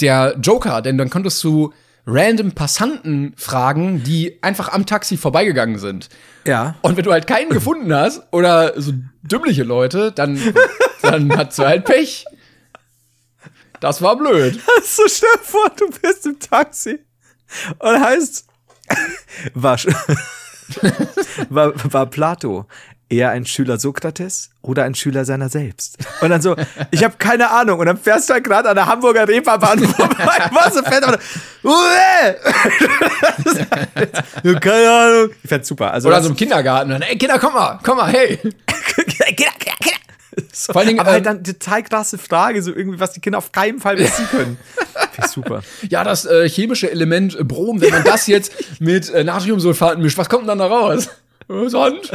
der Joker, denn dann konntest du random Passanten fragen, die einfach am Taxi vorbeigegangen sind. Ja. Und wenn du halt keinen gefunden hast oder so dümmliche Leute, dann, dann hat du halt Pech. Das war blöd. So stell dir vor, du bist im Taxi und heißt, war, war, war Plato eher ein Schüler Sokrates oder ein Schüler seiner selbst? Und dann so, ich habe keine Ahnung. Und dann fährst du halt gerade an der Hamburger Reeperbahn vorbei. Was? Fährt aber, Uwe! Ja, keine Ahnung. Ich fänd's super. Also Oder so im Kindergarten. Und, Ey, Kinder, komm mal, komm mal, hey. Kinder, Kinder, Kinder. So, Vor allen Dingen, aber halt ähm, dann total krasse Frage, so irgendwie, was die Kinder auf keinen Fall wissen können. Super. Ja, das äh, chemische Element äh, Brom, wenn man das jetzt mit äh, Natriumsulfaten mischt, was kommt denn dann da raus? Äh, Sand.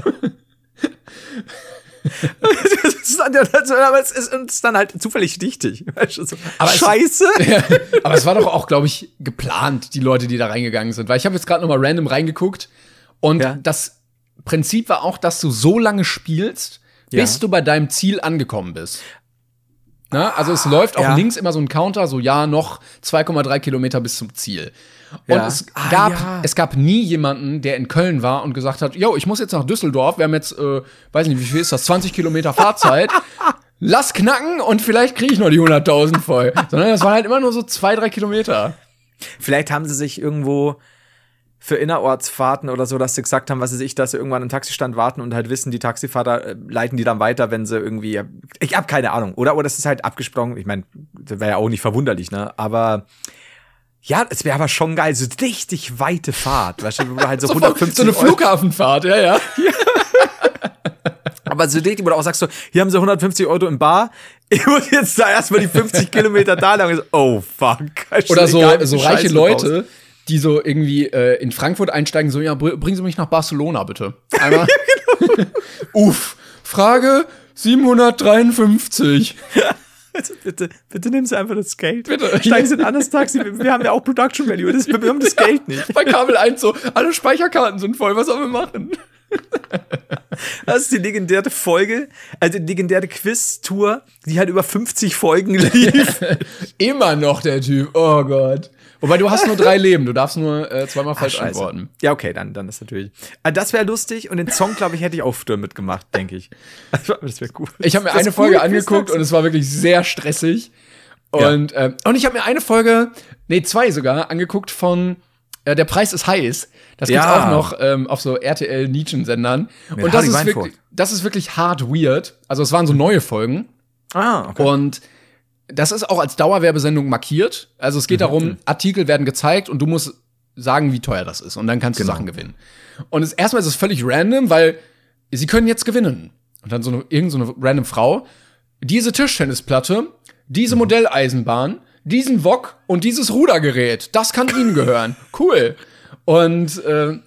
Das ist dann, das, aber es ist uns dann halt zufällig du, so, Aber es- Scheiße. Aber es war doch auch, glaube ich, geplant, die Leute, die da reingegangen sind. Weil ich habe jetzt gerade noch mal random reingeguckt und Ja. das Prinzip war auch, dass du so lange spielst, bis Ja. du bei deinem Ziel angekommen bist. Na, also es läuft auch Ja. links immer so ein Counter, so ja, noch 2,3 Kilometer bis zum Ziel. Und Ja. es Ah, gab, ja. es gab nie jemanden, der in Köln war und gesagt hat, yo, ich muss jetzt nach Düsseldorf, wir haben jetzt, äh, weiß nicht, wie viel ist das, 20 Kilometer Fahrzeit. Lass knacken und vielleicht kriege ich noch die 100.000 voll. Sondern das waren halt immer nur so zwei, drei Kilometer. Vielleicht haben sie sich irgendwo für Innerortsfahrten oder so, dass sie gesagt haben, was sie sich, dass sie irgendwann im Taxistand warten und halt wissen, die Taxifahrer äh, leiten die dann weiter, wenn sie irgendwie. Ich hab keine Ahnung. Oder, oder das ist halt abgesprungen. Ich meine, das wäre ja auch nicht verwunderlich, ne? Aber. Ja, es wäre aber schon geil, so richtig weite Fahrt, weißt du, wo du halt so, So, 150 so eine Euro- Flughafenfahrt, ja, ja. Aber so richtig, wo du auch sagst so, hier haben sie 150 Euro im Bar, ich muss jetzt da erstmal die 50 Kilometer da lang. So, Oh, fuck. Oder so, egal, so reiche. Leute, die so irgendwie äh, in Frankfurt einsteigen, so, ja, br bringen Sie mich nach Barcelona, bitte. Einmal. genau. Uff. Frage 753. Also bitte, bitte nehmen Sie einfach das Geld. Bitte. Steigen Sie in ein anderes Taxi. Wir, haben ja auch Production Value. Das, wir haben das Geld nicht. Bei Kabel 1 so, alle Speicherkarten sind voll, was sollen wir machen? Das ist die legendäre Folge, also die legendäre Quiz-Tour, die halt über 50 Folgen lief. Immer noch der Typ, oh Gott. Wobei du hast nur drei Leben, du darfst nur äh, zweimal falsch Scheiße. antworten. Ja, okay, dann, dann ist natürlich. Ah, Das wäre lustig und den Song, glaube ich, hätte ich auch früher mitgemacht, denke ich. Das wäre cool. Ich habe mir Das eine Folge cool, angeguckt und es war wirklich sehr stressig. Und, ähm, und ich habe mir eine Folge, nee, zwei sogar, angeguckt von äh, Der Preis ist heiß. Das gibt's Ja. auch noch ähm, auf so RTL Nietzschen-Sendern. Mit Und das ist, wirklich, das ist wirklich hart weird. Also es waren so neue Folgen. Ah, okay. Und das ist auch als Dauerwerbesendung markiert. Also es Mhm. geht darum, Artikel werden gezeigt und du musst sagen, wie teuer das ist. Und dann kannst du Genau. Sachen gewinnen. Und es, erstmal ist es völlig random, weil sie können jetzt gewinnen. Und dann so eine, irgend so eine random Frau. Diese Tischtennisplatte, diese Mhm. Modelleisenbahn, diesen Wok und dieses Rudergerät, das kann ihnen gehören. Cool. Und äh,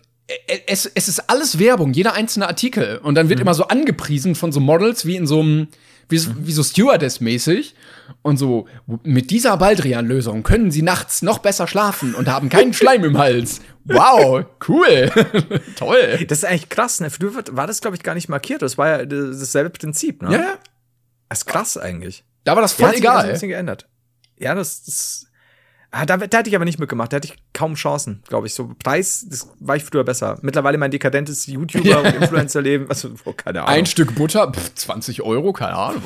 es, es ist alles Werbung, jeder einzelne Artikel. Und dann wird Mhm. immer so angepriesen von so Models wie in so einem, wie, so- wie so Stewardess-mäßig. Und so, mit dieser Baldrian-Lösung können sie nachts noch besser schlafen und haben keinen Schleim im Hals. Wow, cool. Toll. Das ist eigentlich krass, ne? Früher war- war das, glaube ich, gar nicht markiert. Das war ja das- dasselbe Prinzip, ne? Ja, ja. Das ist krass eigentlich. Da war das Ja, voll hat sich also ein egal. bisschen geändert. Ja, das, das ah, da, da hätte ich aber nicht mitgemacht. Da hätte ich kaum Chancen, glaube ich. So Preis, das war ich früher besser. Mittlerweile mein dekadentes YouTuber- und Influencer-Leben. Also, oh, keine Ahnung. Ein Stück Butter, pff, 20 Euro, keine Ahnung.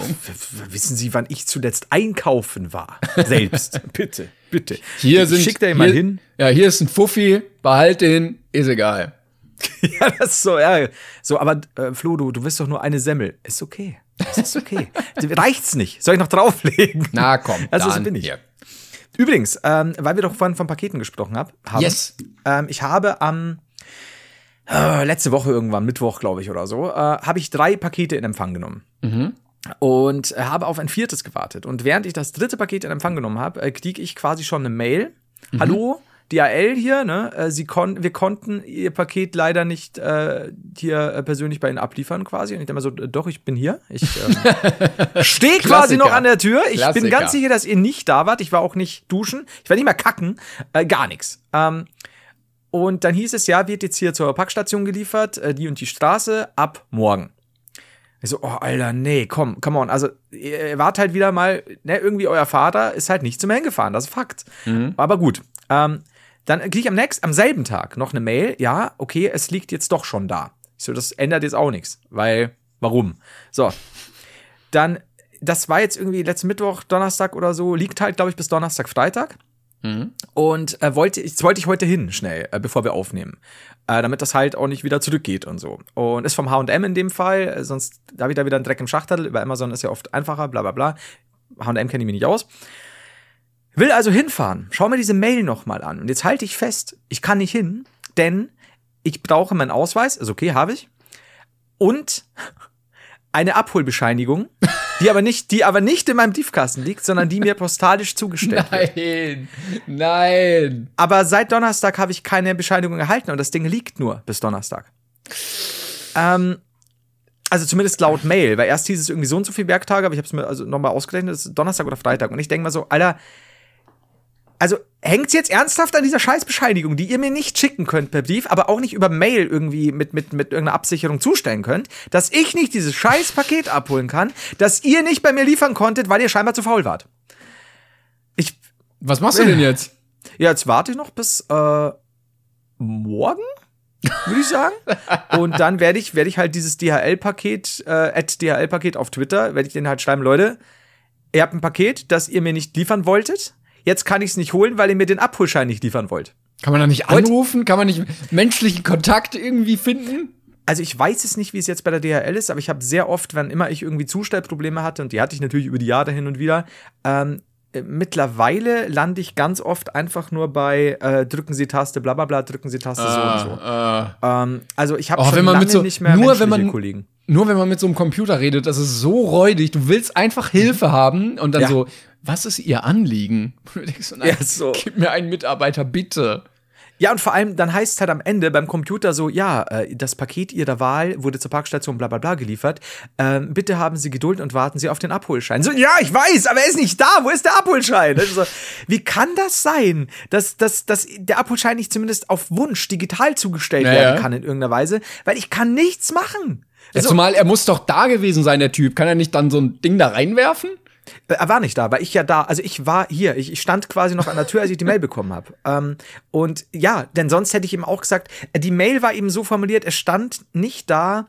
Wissen Sie, wann ich zuletzt einkaufen war? Selbst. bitte, bitte. Hier sind. Schickt er ihn hier, mal hin. Ja, hier ist ein Fuffi, behalt den, ist egal. Ja, das ist so, ja. So, aber äh, Flo, du, du willst doch nur eine Semmel. Ist okay. Das ist okay. Reicht's nicht. Soll ich noch drauflegen? Na komm, Also, so dann bin ich. hier. Übrigens, ähm, weil wir doch vorhin von Paketen gesprochen hab, haben. Yes. Ähm, ich habe am äh, letzte Woche irgendwann, Mittwoch, glaube ich, oder so, äh, habe ich drei Pakete in Empfang genommen. Und äh, habe auf ein viertes gewartet. Und während ich das dritte Paket in Empfang genommen habe, äh, kriege ich quasi schon eine Mail. Hallo, DHL hier, ne? Äh, Sie kon wir konnten Ihr Paket leider nicht äh, hier äh, persönlich bei Ihnen abliefern quasi. Und ich denke mal so, äh, doch, ich bin hier. Ich ähm, stehe quasi noch an der Tür. Ich bin Klassiker. ganz sicher, dass ihr nicht da wart. Ich war auch nicht duschen. Ich war nicht mal kacken. Äh, gar nichts. Ähm, und dann hieß es, ja, wird jetzt hier zur Packstation geliefert, äh, die und die Straße, ab morgen. Ich so, oh, Alter, nee, komm, come on. Also, ihr wart halt wieder mal, ne, irgendwie euer Vater ist halt nicht zum hingefahren, das ist Fakt. Aber gut. Ähm, dann kriege ich am nächsten, am selben Tag noch eine Mail, ja, okay, es liegt jetzt doch schon da. Ich so, das ändert jetzt auch nichts, weil, warum? So. Dann, das war jetzt irgendwie letzten Mittwoch, Donnerstag oder so, liegt halt, glaube ich, bis Donnerstag, Freitag. Und äh, wollte, ich, das wollte ich heute hin, schnell, äh, bevor wir aufnehmen. Äh, damit das halt auch nicht wieder zurückgeht und so. Und ist vom HM in dem Fall, äh, sonst habe ich da wieder einen Dreck im Schachtel. Über Amazon ist ja oft einfacher, bla bla bla. HM kenne ich mich nicht aus. Will also hinfahren. Schau mir diese Mail nochmal an. Und jetzt halte ich fest, ich kann nicht hin, denn ich brauche meinen Ausweis, ist okay, habe ich. Und eine Abholbescheinigung, die aber nicht, die aber nicht in meinem Briefkasten liegt, sondern die mir postalisch zugestellt wird. Nein, nein. Aber seit Donnerstag habe ich keine Bescheinigung erhalten und das Ding liegt nur bis Donnerstag. Ähm, also zumindest laut Mail, weil erst hieß es irgendwie so und so viele Werktage, aber ich habe es mir also nochmal ausgerechnet, es ist Donnerstag oder Freitag. Und ich denke mal so, Alter, also hängt's jetzt ernsthaft an dieser Scheißbescheinigung, die ihr mir nicht schicken könnt per Brief, aber auch nicht über Mail irgendwie mit, mit, mit irgendeiner Absicherung zustellen könnt, dass ich nicht dieses scheiß Paket abholen kann, dass ihr nicht bei mir liefern konntet, weil ihr scheinbar zu faul wart. Ich, Was machst du denn jetzt? ja, jetzt warte ich noch bis äh, morgen, würde ich sagen. Und dann werde ich, werde ich halt dieses DHL-Paket, äh, at DHL-Paket auf Twitter, werde ich denen halt schreiben, Leute, ihr habt ein Paket, das ihr mir nicht liefern wolltet. Jetzt kann ich es nicht holen, weil ihr mir den Abholschein nicht liefern wollt. Kann man da nicht anrufen? Kann man nicht menschlichen Kontakt irgendwie finden? Also ich weiß es nicht, wie es jetzt bei der DHL ist, aber ich habe sehr oft, wann immer ich irgendwie Zustellprobleme hatte, und die hatte ich natürlich über die Jahre hin und wieder, ähm, äh, mittlerweile lande ich ganz oft einfach nur bei äh, drücken Sie Taste, bla bla bla, drücken Sie Taste so und so. Ähm, also ich habe Oh, schon lange mit so- nicht mehr nur wenn man- Kollegen. Nur wenn man mit so einem Computer redet, das ist so räudig. Du willst einfach Hilfe haben und dann Ja. so, was ist ihr Anliegen? Und du denkst so, nein, Ja, so. gib mir einen Mitarbeiter, bitte. Ja, und vor allem, dann heißt es halt am Ende beim Computer so, ja, äh, das Paket Ihrer Wahl wurde zur Parkstation bla bla bla geliefert. Ähm, bitte haben Sie Geduld und warten Sie auf den Abholschein. So, ja, ich weiß, aber er ist nicht da. Wo ist der Abholschein? Also, wie kann das sein, dass, dass, dass der Abholschein nicht zumindest auf Wunsch digital zugestellt Ja, werden kann in irgendeiner Weise? Weil ich kann nichts machen. Ja, zumal er muss doch da gewesen sein, der Typ. Kann er nicht dann so ein Ding da reinwerfen? Äh, Er war nicht da, weil ich ja da, also ich war hier, ich, ich stand quasi noch an der Tür, als ich die Mail bekommen habe. Ähm, und ja, denn sonst hätte ich ihm auch gesagt, äh, die Mail war eben so formuliert, es stand nicht da,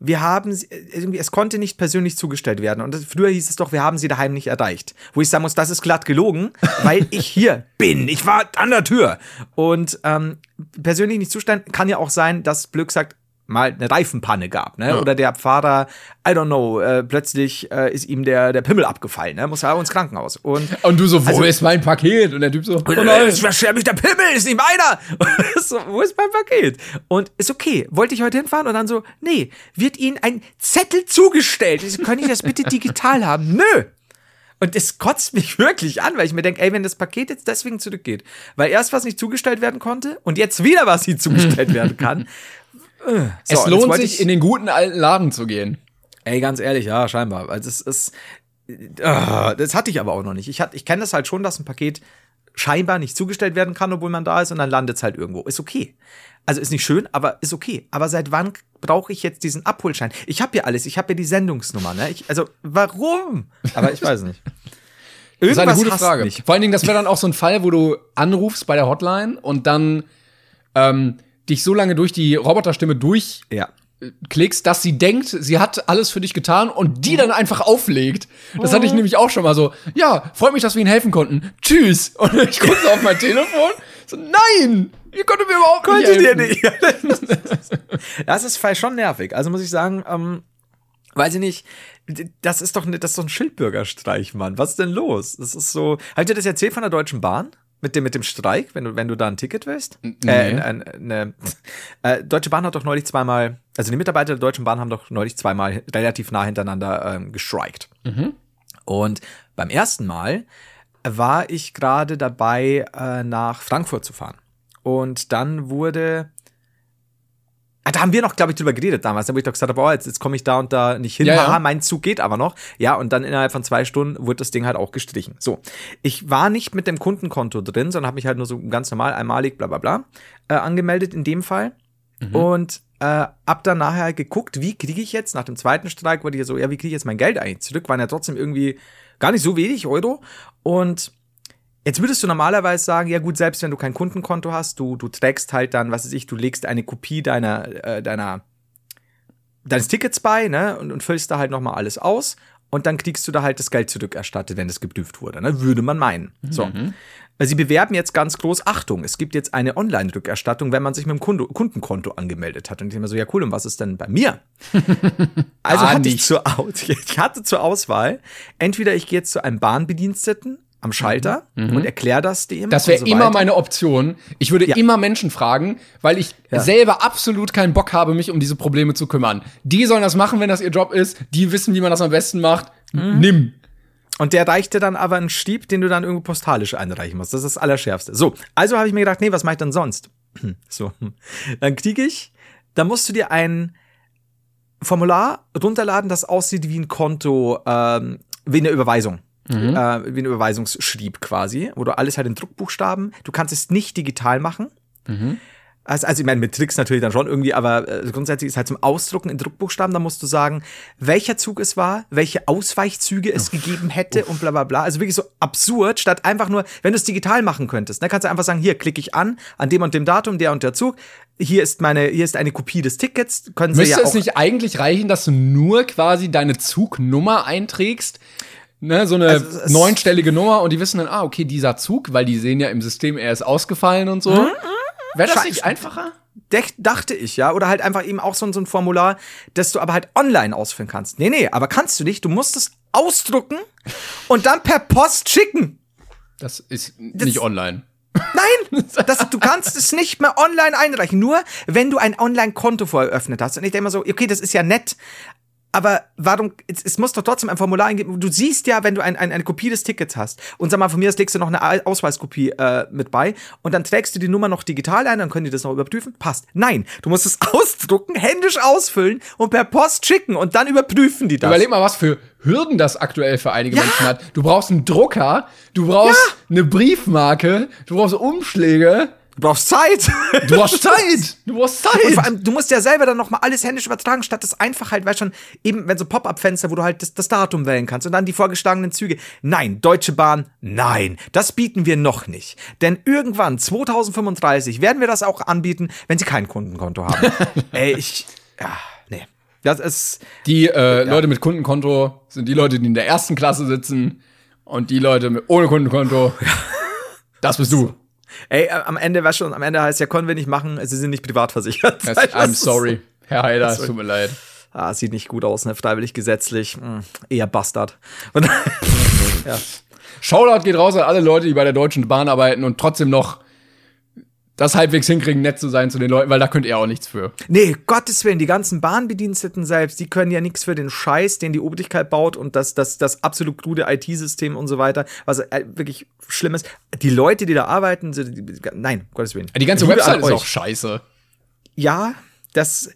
wir haben, sie- äh, irgendwie, es konnte nicht persönlich zugestellt werden. Und früher hieß es doch, wir haben sie daheim nicht erreicht. Wo ich sagen muss, das ist glatt gelogen, weil ich hier bin. Ich war an der Tür. Und ähm, persönlich nicht zustellen kann ja auch sein, dass Blöck sagt, mal eine Reifenpanne gab, ne? Oder der Fahrer, I don't know, äh, plötzlich äh, ist ihm der, der Pimmel abgefallen, ne? Muss er ins Krankenhaus. Und Und du so, wo Also- ist mein Paket? Und der Typ so, oh nein. es verschert mich der Pimmel, ist nicht meiner. Und so, wo ist mein Paket? Und ist okay. Wollte ich heute hinfahren? Und dann so, nee, wird Ihnen ein Zettel zugestellt. Ich so, können ich das bitte digital haben? Nö. Und es kotzt mich wirklich an, weil ich mir denke, ey, wenn das Paket jetzt deswegen zurückgeht, weil erst was nicht zugestellt werden konnte und jetzt wieder was nicht zugestellt werden kann. So, es lohnt sich, ich- in den guten alten Laden zu gehen. Ey, ganz ehrlich, ja, scheinbar. Also es ist. Ah, das hatte ich aber auch noch nicht. Ich, hatte- ich kenne das halt schon, dass ein Paket scheinbar nicht zugestellt werden kann, obwohl man da ist, und dann landet es halt irgendwo. Ist okay. Also ist nicht schön, aber ist okay. Aber seit wann brauche ich jetzt diesen Abholschein? Ich habe ja alles, ich habe ja die Sendungsnummer, ne? Ich, also, warum? Aber ich weiß nicht. Das ist eine Irgendwas gute Frage. mich. Vor allen Dingen, das wäre dann auch so ein Fall, wo du anrufst bei der Hotline und dann ähm, dich so lange durch die Roboterstimme durch Ja. klickst, dass sie denkt, sie hat alles für dich getan und die dann einfach auflegt. Das hatte ich nämlich auch schon mal so. Ja, freut mich, dass wir ihnen helfen konnten. Tschüss. Und ich gucke so auf mein Telefon. So, nein! Ihr konntet mir überhaupt Konntet nicht ihr helfen. nicht. Das ist vielleicht schon nervig. Also muss ich sagen, ähm, weiß ich nicht, das ist doch, ne, das ist doch ein Schildbürgerstreich, Mann. Was ist denn los? Das ist so. Habt ihr das erzählt von der Deutschen Bahn? Mit dem, mit dem Streik, wenn du, wenn du da ein Ticket willst? Nee. Äh, ein, eine, äh, Deutsche Bahn hat doch neulich zweimal, also die Mitarbeiter der Deutschen Bahn haben doch neulich zweimal relativ nah hintereinander ähm, gestreikt. Und beim ersten Mal war ich gerade dabei, äh, nach Frankfurt zu fahren. Und dann wurde. Ah, Da haben wir noch, glaube ich, drüber geredet damals, wo ich doch gesagt habe, oh, jetzt, jetzt komme ich da und da nicht hin. Ja, ja. Mein Zug geht aber noch. Ja, und dann innerhalb von zwei Stunden wurde das Ding halt auch gestrichen. So, ich war nicht mit dem Kundenkonto drin, sondern habe mich halt nur so ganz normal, einmalig, bla bla bla, äh, angemeldet in dem Fall. Und äh, hab dann nachher geguckt, wie kriege ich jetzt, nach dem zweiten Streik wurde ich so, ja, wie kriege ich jetzt mein Geld eigentlich zurück? Waren ja trotzdem irgendwie gar nicht so wenig Euro. Und Jetzt würdest du normalerweise sagen, ja gut, selbst wenn du kein Kundenkonto hast, du, du trägst halt dann, was weiß ich, du legst eine Kopie deiner, äh, deiner, deines Tickets bei, ne, und, und füllst da halt nochmal alles aus und dann kriegst du da halt das Geld zurückerstattet, wenn es geprüft wurde, ne, würde man meinen. So. Sie bewerben jetzt ganz groß, Achtung, es gibt jetzt eine Online-Rückerstattung, wenn man sich mit dem Kunde, Kundenkonto angemeldet hat. Und ich denke mir so, ja cool, und was ist denn bei mir? Also Gar hatte ich, zur, ich hatte zur Auswahl, entweder ich gehe jetzt zu einem Bahnbediensteten am Schalter und erkläre das dem. Mhm. Das wäre so immer meine Option. Ich würde Ja. immer Menschen fragen, weil ich Ja. selber absolut keinen Bock habe, mich um diese Probleme zu kümmern. Die sollen das machen, wenn das ihr Job ist. Die wissen, wie man das am besten macht. Mhm. Nimm. Und der reichte dann aber einen Stieb, den du dann irgendwo postalisch einreichen musst. Das ist das Allerschärfste. So, also habe ich mir gedacht, nee, was mache ich denn sonst? So, dann kriege ich, da musst du dir ein Formular runterladen, das aussieht wie ein Konto, ähm, wie eine Überweisung. Äh, wie ein Überweisungsschrieb quasi, wo du alles halt in Druckbuchstaben, du kannst es nicht digital machen. Also, also ich meine, mit Tricks natürlich dann schon irgendwie, aber äh, grundsätzlich ist halt zum Ausdrucken in Druckbuchstaben, da musst du sagen, welcher Zug es war, welche Ausweichzüge es gegeben hätte und bla bla bla. Also wirklich so absurd, statt einfach nur, wenn du es digital machen könntest, dann kannst du einfach sagen, hier klicke ich an, an dem und dem Datum, der und der Zug, hier ist meine, hier ist eine Kopie des Tickets, können sie Müsste ja es nicht eigentlich reichen, dass du nur quasi deine Zugnummer einträgst? Ne, so eine Also neunstellige Nummer und die wissen dann, ah, okay, dieser Zug, weil die sehen ja im System, er ist ausgefallen und so. Mhm, Wäre das nicht einfacher? Dachte ich, ja. Oder halt einfach eben auch so, ein- so ein Formular, das du aber halt online ausfüllen kannst. Nee, nee, aber kannst du nicht. Du musst es ausdrucken und dann per Post schicken. Das ist nicht online. Nein, das, du kannst es nicht mehr online einreichen. Nur wenn du ein Online-Konto vorher eröffnet hast. Und ich denke mal so, okay, das ist ja nett. Aber warum, es, es muss doch trotzdem ein Formular eingeben. Du siehst ja, wenn du ein, ein, eine Kopie des Tickets hast und sag mal, von mir aus legst du noch eine Au- Ausweiskopie äh, mit bei und dann trägst du die Nummer noch digital ein, dann können die das noch überprüfen. Passt. Nein, du musst es ausdrucken, händisch ausfüllen und per Post schicken und dann überprüfen die das. Überleg mal, was für Hürden das aktuell für einige Ja. Menschen hat. Du brauchst einen Drucker, du brauchst eine Briefmarke, du brauchst Umschläge, du brauchst Zeit. du brauchst Zeit, du brauchst Und vor Zeit. allem, du musst ja selber dann nochmal alles händisch übertragen, statt das einfach halt, weil schon eben, wenn so Pop-Up-Fenster, wo du halt das, das Datum wählen kannst und dann die vorgeschlagenen Züge. Nein, Deutsche Bahn, nein, das bieten wir noch nicht. Denn irgendwann, 2035, werden wir das auch anbieten, wenn sie kein Kundenkonto haben. Ey, ich, ja, nee. Das ist, Die äh, Leute mit Kundenkonto sind die Leute, die in der ersten Klasse sitzen und die Leute mit, ohne Kundenkonto, das bist du. Ey, äh, am Ende war schon, am Ende heißt ja, können wir nicht machen, sie sind nicht privat versichert. Das I'm sorry. Herr Heider, es tut mir leid. Ah, sieht nicht gut aus, ne? Freiwillig gesetzlich. Hm, eher Bastard. Ja. Shoutout geht raus an alle Leute, die bei der Deutschen Bahn arbeiten und trotzdem noch das halbwegs hinkriegen, nett zu sein zu den Leuten, weil da könnt ihr auch nichts für. Nee, Gottes Willen, die ganzen Bahnbediensteten selbst, die können ja nichts für den Scheiß, den die Obrigkeit baut und das, das, das absolut krude IT-System und so weiter, was äh, wirklich schlimm ist. Die Leute, die da arbeiten, sind, die, nein, Gottes Willen. Die ganze Liebe Website ist auch scheiße. Ja, das,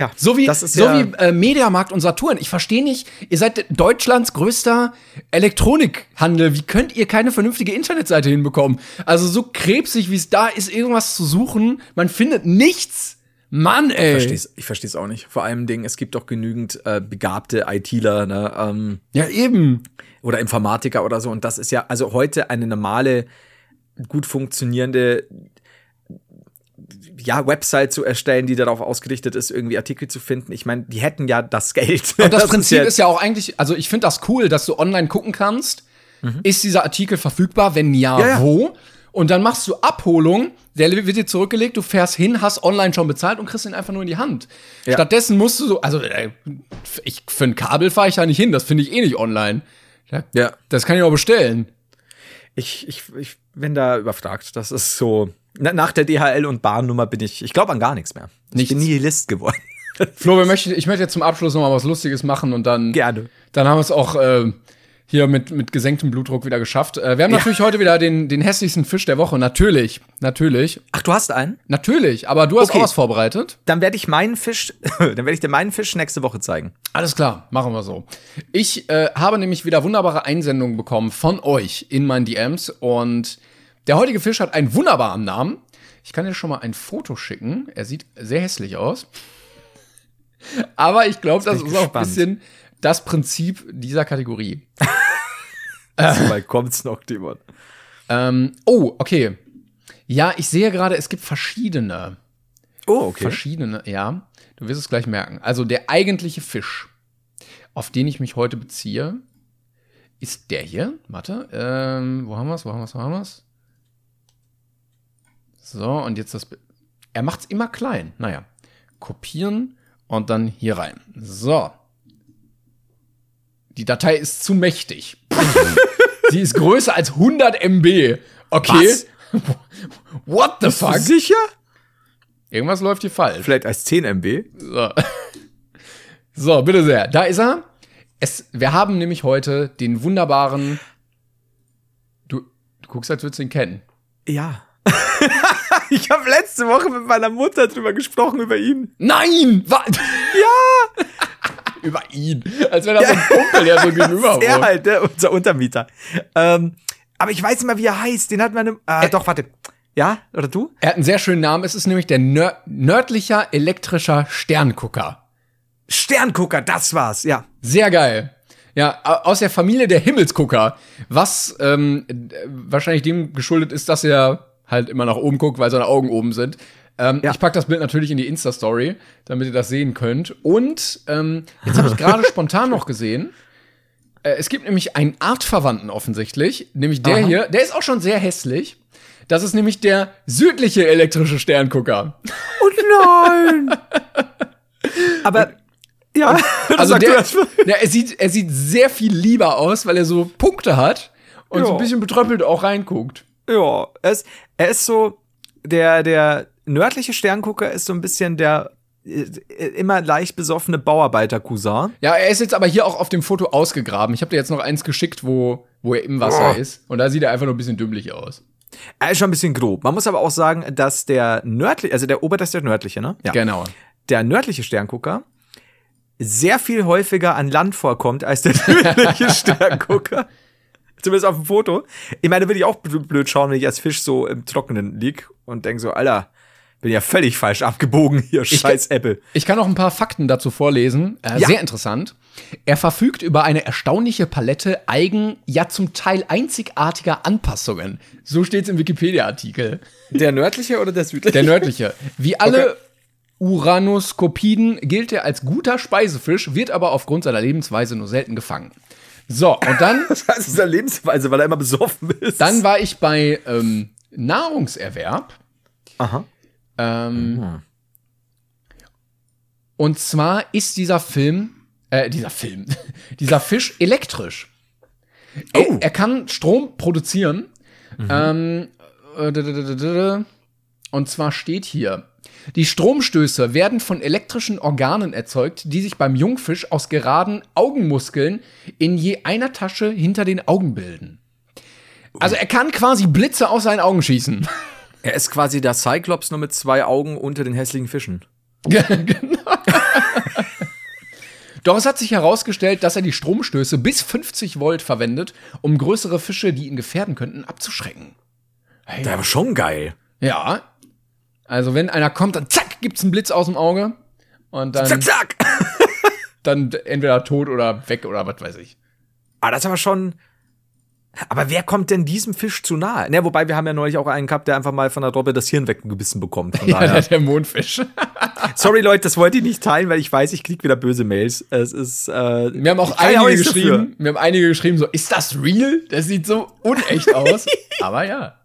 ja. So wie, das ist so ja, wie äh, Mediamarkt und Saturn. Ich verstehe nicht, ihr seid Deutschlands größter Elektronikhandel. Wie könnt ihr keine vernünftige Internetseite hinbekommen? Also so krebsig, wie es da ist, irgendwas zu suchen, man findet nichts. Mann, ey. Ich versteh's, ich versteh's auch nicht. Vor allem Dingen, es gibt doch genügend äh, begabte ITler, ne, ähm, Ja, eben. oder Informatiker oder so. Und das ist ja, also heute eine normale, gut funktionierende, ja, Website zu erstellen, die darauf ausgerichtet ist, irgendwie Artikel zu finden. Ich meine, die hätten ja das Geld. Und das, ist Prinzip ja- ist ja auch eigentlich, also ich finde das cool, dass du online gucken kannst. Ist dieser Artikel verfügbar? Wenn ja, Mhm. Ja, ja. wo? Und dann machst du Abholung, der wird dir zurückgelegt, du fährst hin, hast online schon bezahlt und kriegst ihn einfach nur in die Hand. Ja. Stattdessen musst du so, also äh, ich für ein Kabel fahre ich da nicht hin, das finde ich eh nicht online. Ja, Ja. Das kann ich auch bestellen. Ich, ich, ich bin da überfragt. Das ist so. Na, nach der DHL und Bahnnummer bin ich, ich glaube an gar nichts mehr. Nichts. Ich bin Nihilist geworden. Flo, wir möchten, ich möchte jetzt zum Abschluss noch mal was Lustiges machen und dann Gerne. Dann haben wir es auch äh, hier mit, mit gesenktem Blutdruck wieder geschafft. Äh, wir haben natürlich heute wieder den, den hässlichsten Fisch der Woche. Natürlich, natürlich, Ach, du hast einen? natürlich. Aber du hast Okay. auch was vorbereitet. Dann werde ich meinen Fisch, dann werde ich dir meinen Fisch nächste Woche zeigen. Alles klar, machen wir so. Ich äh, habe nämlich wieder wunderbare Einsendungen bekommen von euch in meinen DMs und der heutige Fisch hat einen wunderbaren Namen. Ich kann dir schon mal ein Foto schicken. Er sieht sehr hässlich aus. Aber ich glaube, das ist ich auch ein gespannt. bisschen das Prinzip dieser Kategorie. So weit kommt's noch, Timon. Ähm, oh, okay. Ja, ich sehe gerade, es gibt verschiedene. Oh, okay. Verschiedene, ja. Du wirst es gleich merken. Also der eigentliche Fisch, auf den ich mich heute beziehe, ist der hier. Warte, ähm, wo haben wir es? Wo haben wir es? Wo haben wir es? So, und jetzt das. Er macht es immer klein. Naja. Kopieren und dann hier rein. So. Die Datei ist zu mächtig. Sie ist größer als 100 MB. Okay. Was? What the Bist fuck? sicher? Irgendwas läuft hier falsch. Vielleicht als 10 MB? So. so, bitte sehr. Da ist er. Es, wir haben nämlich heute den wunderbaren. Du, du guckst, als würdest du ihn kennen. Ja. ich habe letzte Woche mit meiner Mutter drüber gesprochen, über ihn. Nein! Wa ja! Über ihn. Als wäre das so ein Kumpel, der so gegenüber Er wohnt. halt, ne? unser Untermieter. Ähm, aber ich weiß mal, wie er heißt. Den hat meine. Äh, doch, warte. Ja? Oder du? Er hat einen sehr schönen Namen. Es ist nämlich der Nör nördlicher elektrischer Sterngucker. Sterngucker, das war's, ja. Sehr geil. Ja, aus der Familie der Himmelsgucker. Was ähm, wahrscheinlich dem geschuldet ist, dass er halt immer nach oben guckt, weil seine Augen oben sind. Ähm, Ja. Ich pack das Bild natürlich in die Insta-Story, damit ihr das sehen könnt. Und ähm, jetzt habe ich gerade spontan noch gesehen, äh, es gibt nämlich einen Artverwandten offensichtlich, nämlich der Aha. hier, der ist auch schon sehr hässlich. Das ist nämlich der südliche elektrische Sterngucker. Oh nein! aber, ja, Also der, ja, er, sieht, er sieht sehr viel lieber aus, weil er so Punkte hat und so ein bisschen betröppelt auch reinguckt. Ja, er ist, er ist so, der, der nördliche Sterngucker ist so ein bisschen der äh, immer leicht besoffene Bauarbeiter-Cousin. Ja, er ist jetzt aber hier auch auf dem Foto ausgegraben. Ich habe dir jetzt noch eins geschickt, wo, wo er im Wasser Oh. ist. Und da sieht er einfach nur ein bisschen dümmlich aus. Er ist schon ein bisschen grob. Man muss aber auch sagen, dass der nördliche, also der Ober, das ist der nördliche, ne? Ja. Genau. Der nördliche Sterngucker sehr viel häufiger an Land vorkommt als der südliche Sterngucker. Zumindest auf dem Foto. Ich meine, würde ich auch bl- blöd schauen, wenn ich als Fisch so im Trockenen lieg und denke so, Alter, bin ja völlig falsch abgebogen hier, scheiß Apple. Ich kann noch ein paar Fakten dazu vorlesen. Äh, Ja. Sehr interessant. Er verfügt über eine erstaunliche Palette eigen, ja zum Teil einzigartiger Anpassungen. So steht's im Wikipedia-Artikel. Der nördliche oder der südliche? Der nördliche. Wie alle Uranuskopiden gilt er als guter Speisefisch, wird aber aufgrund seiner Lebensweise nur selten gefangen. So, und dann, Das heißt, eine Lebensweise, weil er immer besoffen ist. dann war ich bei ähm, Nahrungserwerb. Aha. Ähm, Und zwar ist dieser Film, äh, dieser Film, dieser Fisch elektrisch. Oh. Er, er kann Strom produzieren. Ähm, äh, und zwar steht hier, die Stromstöße werden von elektrischen Organen erzeugt, die sich beim Jungfisch aus geraden Augenmuskeln in je einer Tasche hinter den Augen bilden. Also er kann quasi Blitze aus seinen Augen schießen. Er ist quasi der Cyclops nur mit zwei Augen unter den hässlichen Fischen. Genau. Doch es hat sich herausgestellt, dass er die Stromstöße bis 50 Volt verwendet, um größere Fische, die ihn gefährden könnten, abzuschrecken. Hey, Der war schon geil. ja. Also wenn einer kommt, dann zack, gibt's einen Blitz aus dem Auge. Und dann, Zack, zack. dann entweder tot oder weg oder was weiß ich. Ah, das ist aber schon. Aber wer kommt denn diesem Fisch zu nahe? Ne, wobei wir haben ja neulich auch einen gehabt, der einfach mal von der Robbe das Hirn weggebissen bekommt. Von Ja, der, der Mondfisch. Sorry Leute, das wollte ich nicht teilen, weil ich weiß, ich krieg wieder böse Mails. Es ist äh, Wir haben auch einige nichts geschrieben, wir haben einige geschrieben, so, ist das real? Das sieht so unecht aus. Aber ja.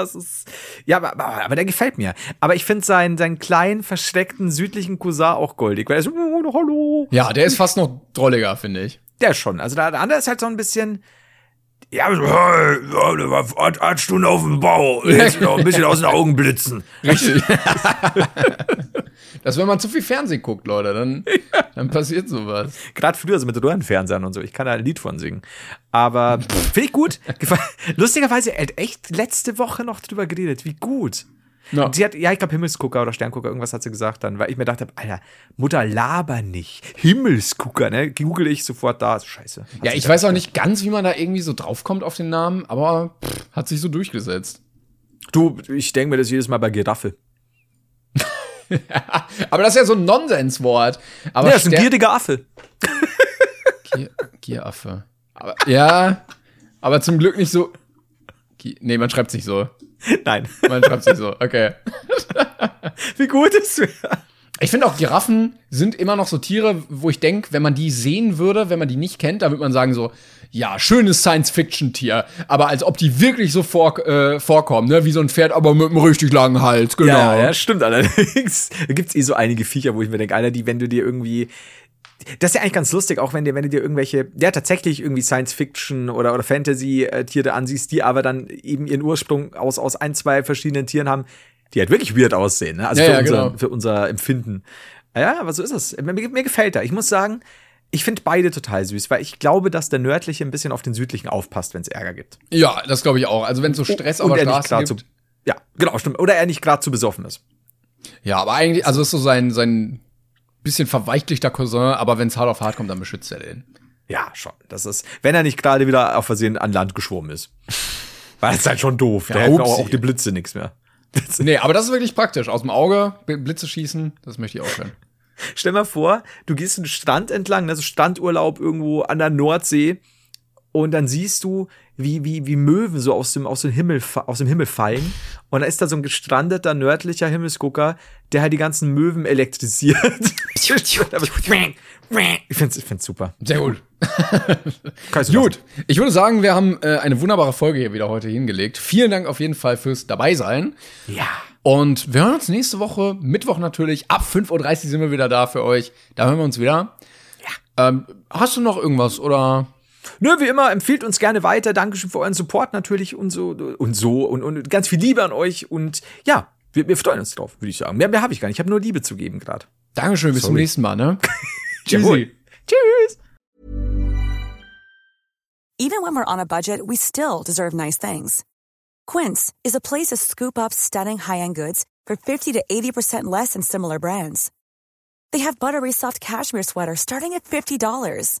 Das ist, ja, aber, aber, aber der gefällt mir. Aber ich finde seinen, seinen kleinen, versteckten südlichen Cousin auch goldig. Weil er so, oh, hallo. Ja, der ist fast noch drolliger, finde ich. Der schon. Also der, der andere ist halt so ein bisschen. Ja, acht, acht Stunden auf dem Bau. Jetzt noch ein bisschen aus den Augen blitzen. Richtig. das, wenn man zu viel Fernsehen guckt, Leute, dann, dann passiert sowas. Gerade früher so mit Röhrenfernsehern und so. Ich kann da ein Lied von singen. Aber finde ich gut. Lustigerweise, er hat echt letzte Woche noch drüber geredet. Wie gut. Ja. Sie hat, ja, ich glaube Himmelsgucker oder Sterngucker, irgendwas hat sie gesagt dann, weil ich mir dachte, Alter, Mutter, laber nicht. Himmelsgucker, ne? Google ich sofort da. Scheiße. Ja, ich weiß auch nicht ganz, wie man da irgendwie so draufkommt auf den Namen, aber pff, hat sich so durchgesetzt. Du, ich denke mir das jedes Mal bei Giraffe. Aber das ist ja so ein Nonsenswort. Aber Ja, das ist ein gieriger Affe. Gier, Gieraffe. Aber, ja, aber zum Glück nicht so. Gier, nee, man schreibt sich so. Nein. Man schreibt sich so, okay. Wie gut ist es? Ich finde auch Giraffen sind immer noch so Tiere, wo ich denke, wenn man die sehen würde, wenn man die nicht kennt, dann würde man sagen so, ja, schönes Science-Fiction-Tier. Aber als ob die wirklich so vor, äh, vorkommen, ne? Wie so ein Pferd, aber mit einem richtig langen Hals, genau. Ja, ja, stimmt allerdings. Da gibt's eh so einige Viecher, wo ich mir denke, Alter, die, wenn du dir irgendwie. Das ist ja eigentlich ganz lustig, auch wenn dir, wenn du dir irgendwelche, ja, tatsächlich irgendwie Science-Fiction oder, oder Fantasy-Tiere ansiehst, die aber dann eben ihren Ursprung aus, aus ein, zwei verschiedenen Tieren haben, die halt wirklich weird aussehen, ne? Also Ja, für, ja, unser, genau. für unser Empfinden. Ja, aber so ist es. Mir, mir gefällt er. Ich muss sagen, ich finde beide total süß, weil ich glaube, dass der nördliche ein bisschen auf den südlichen aufpasst, wenn es Ärger gibt. Ja, das glaube ich auch. Also wenn so Stress auf der er Straße gerade zu. gibt. Ja, genau, stimmt. Oder er nicht gerade zu besoffen ist. Ja, aber eigentlich, also ist so sein, sein bisschen verweichlichter Cousin, aber wenn es hart auf hart kommt, dann beschützt er den. Ja, schon. Das ist, wenn er nicht gerade wieder auf Versehen an Land geschwommen ist. Weil das ist halt schon doof. Da Ja, helfen auch, upsie. auch die Blitze nichts mehr. Nee, aber das ist wirklich praktisch. Aus dem Auge, Bl- Blitze schießen, das möchte ich auch können. Stell mal vor, du gehst einen Strand entlang, also Strandurlaub irgendwo an der Nordsee und dann siehst du, wie, wie, wie Möwen so aus dem, aus, dem Himmel, aus dem Himmel fallen. Und da ist da so ein gestrandeter nördlicher Himmelsgucker, der halt die ganzen Möwen elektrisiert. ich find's, ich find's super. Sehr gut. Gut, ich würde sagen, wir haben äh, eine wunderbare Folge hier wieder heute hingelegt. Vielen Dank auf jeden Fall fürs Dabeisein. Ja. Und wir hören uns nächste Woche, Mittwoch natürlich, ab 5.30 Uhr sind wir wieder da für euch. Da hören wir uns wieder. Ja. Ähm, hast du noch irgendwas oder? Nö, wie immer, empfiehlt uns gerne weiter. Dankeschön für euren Support natürlich und so und so und, und ganz viel Liebe an euch. Und ja, wir, wir freuen uns drauf, würde ich sagen. Mehr, mehr habe ich gar nicht. Ich habe nur Liebe zu geben gerade. Dankeschön, bis zum nächsten Mal, ne? Jawohl. Tschüss. Even when we're on a budget, we still deserve nice things. Quince is a place to scoop up stunning high-end goods for 50 to 80% less than similar brands. They have buttery soft cashmere sweaters starting at $50,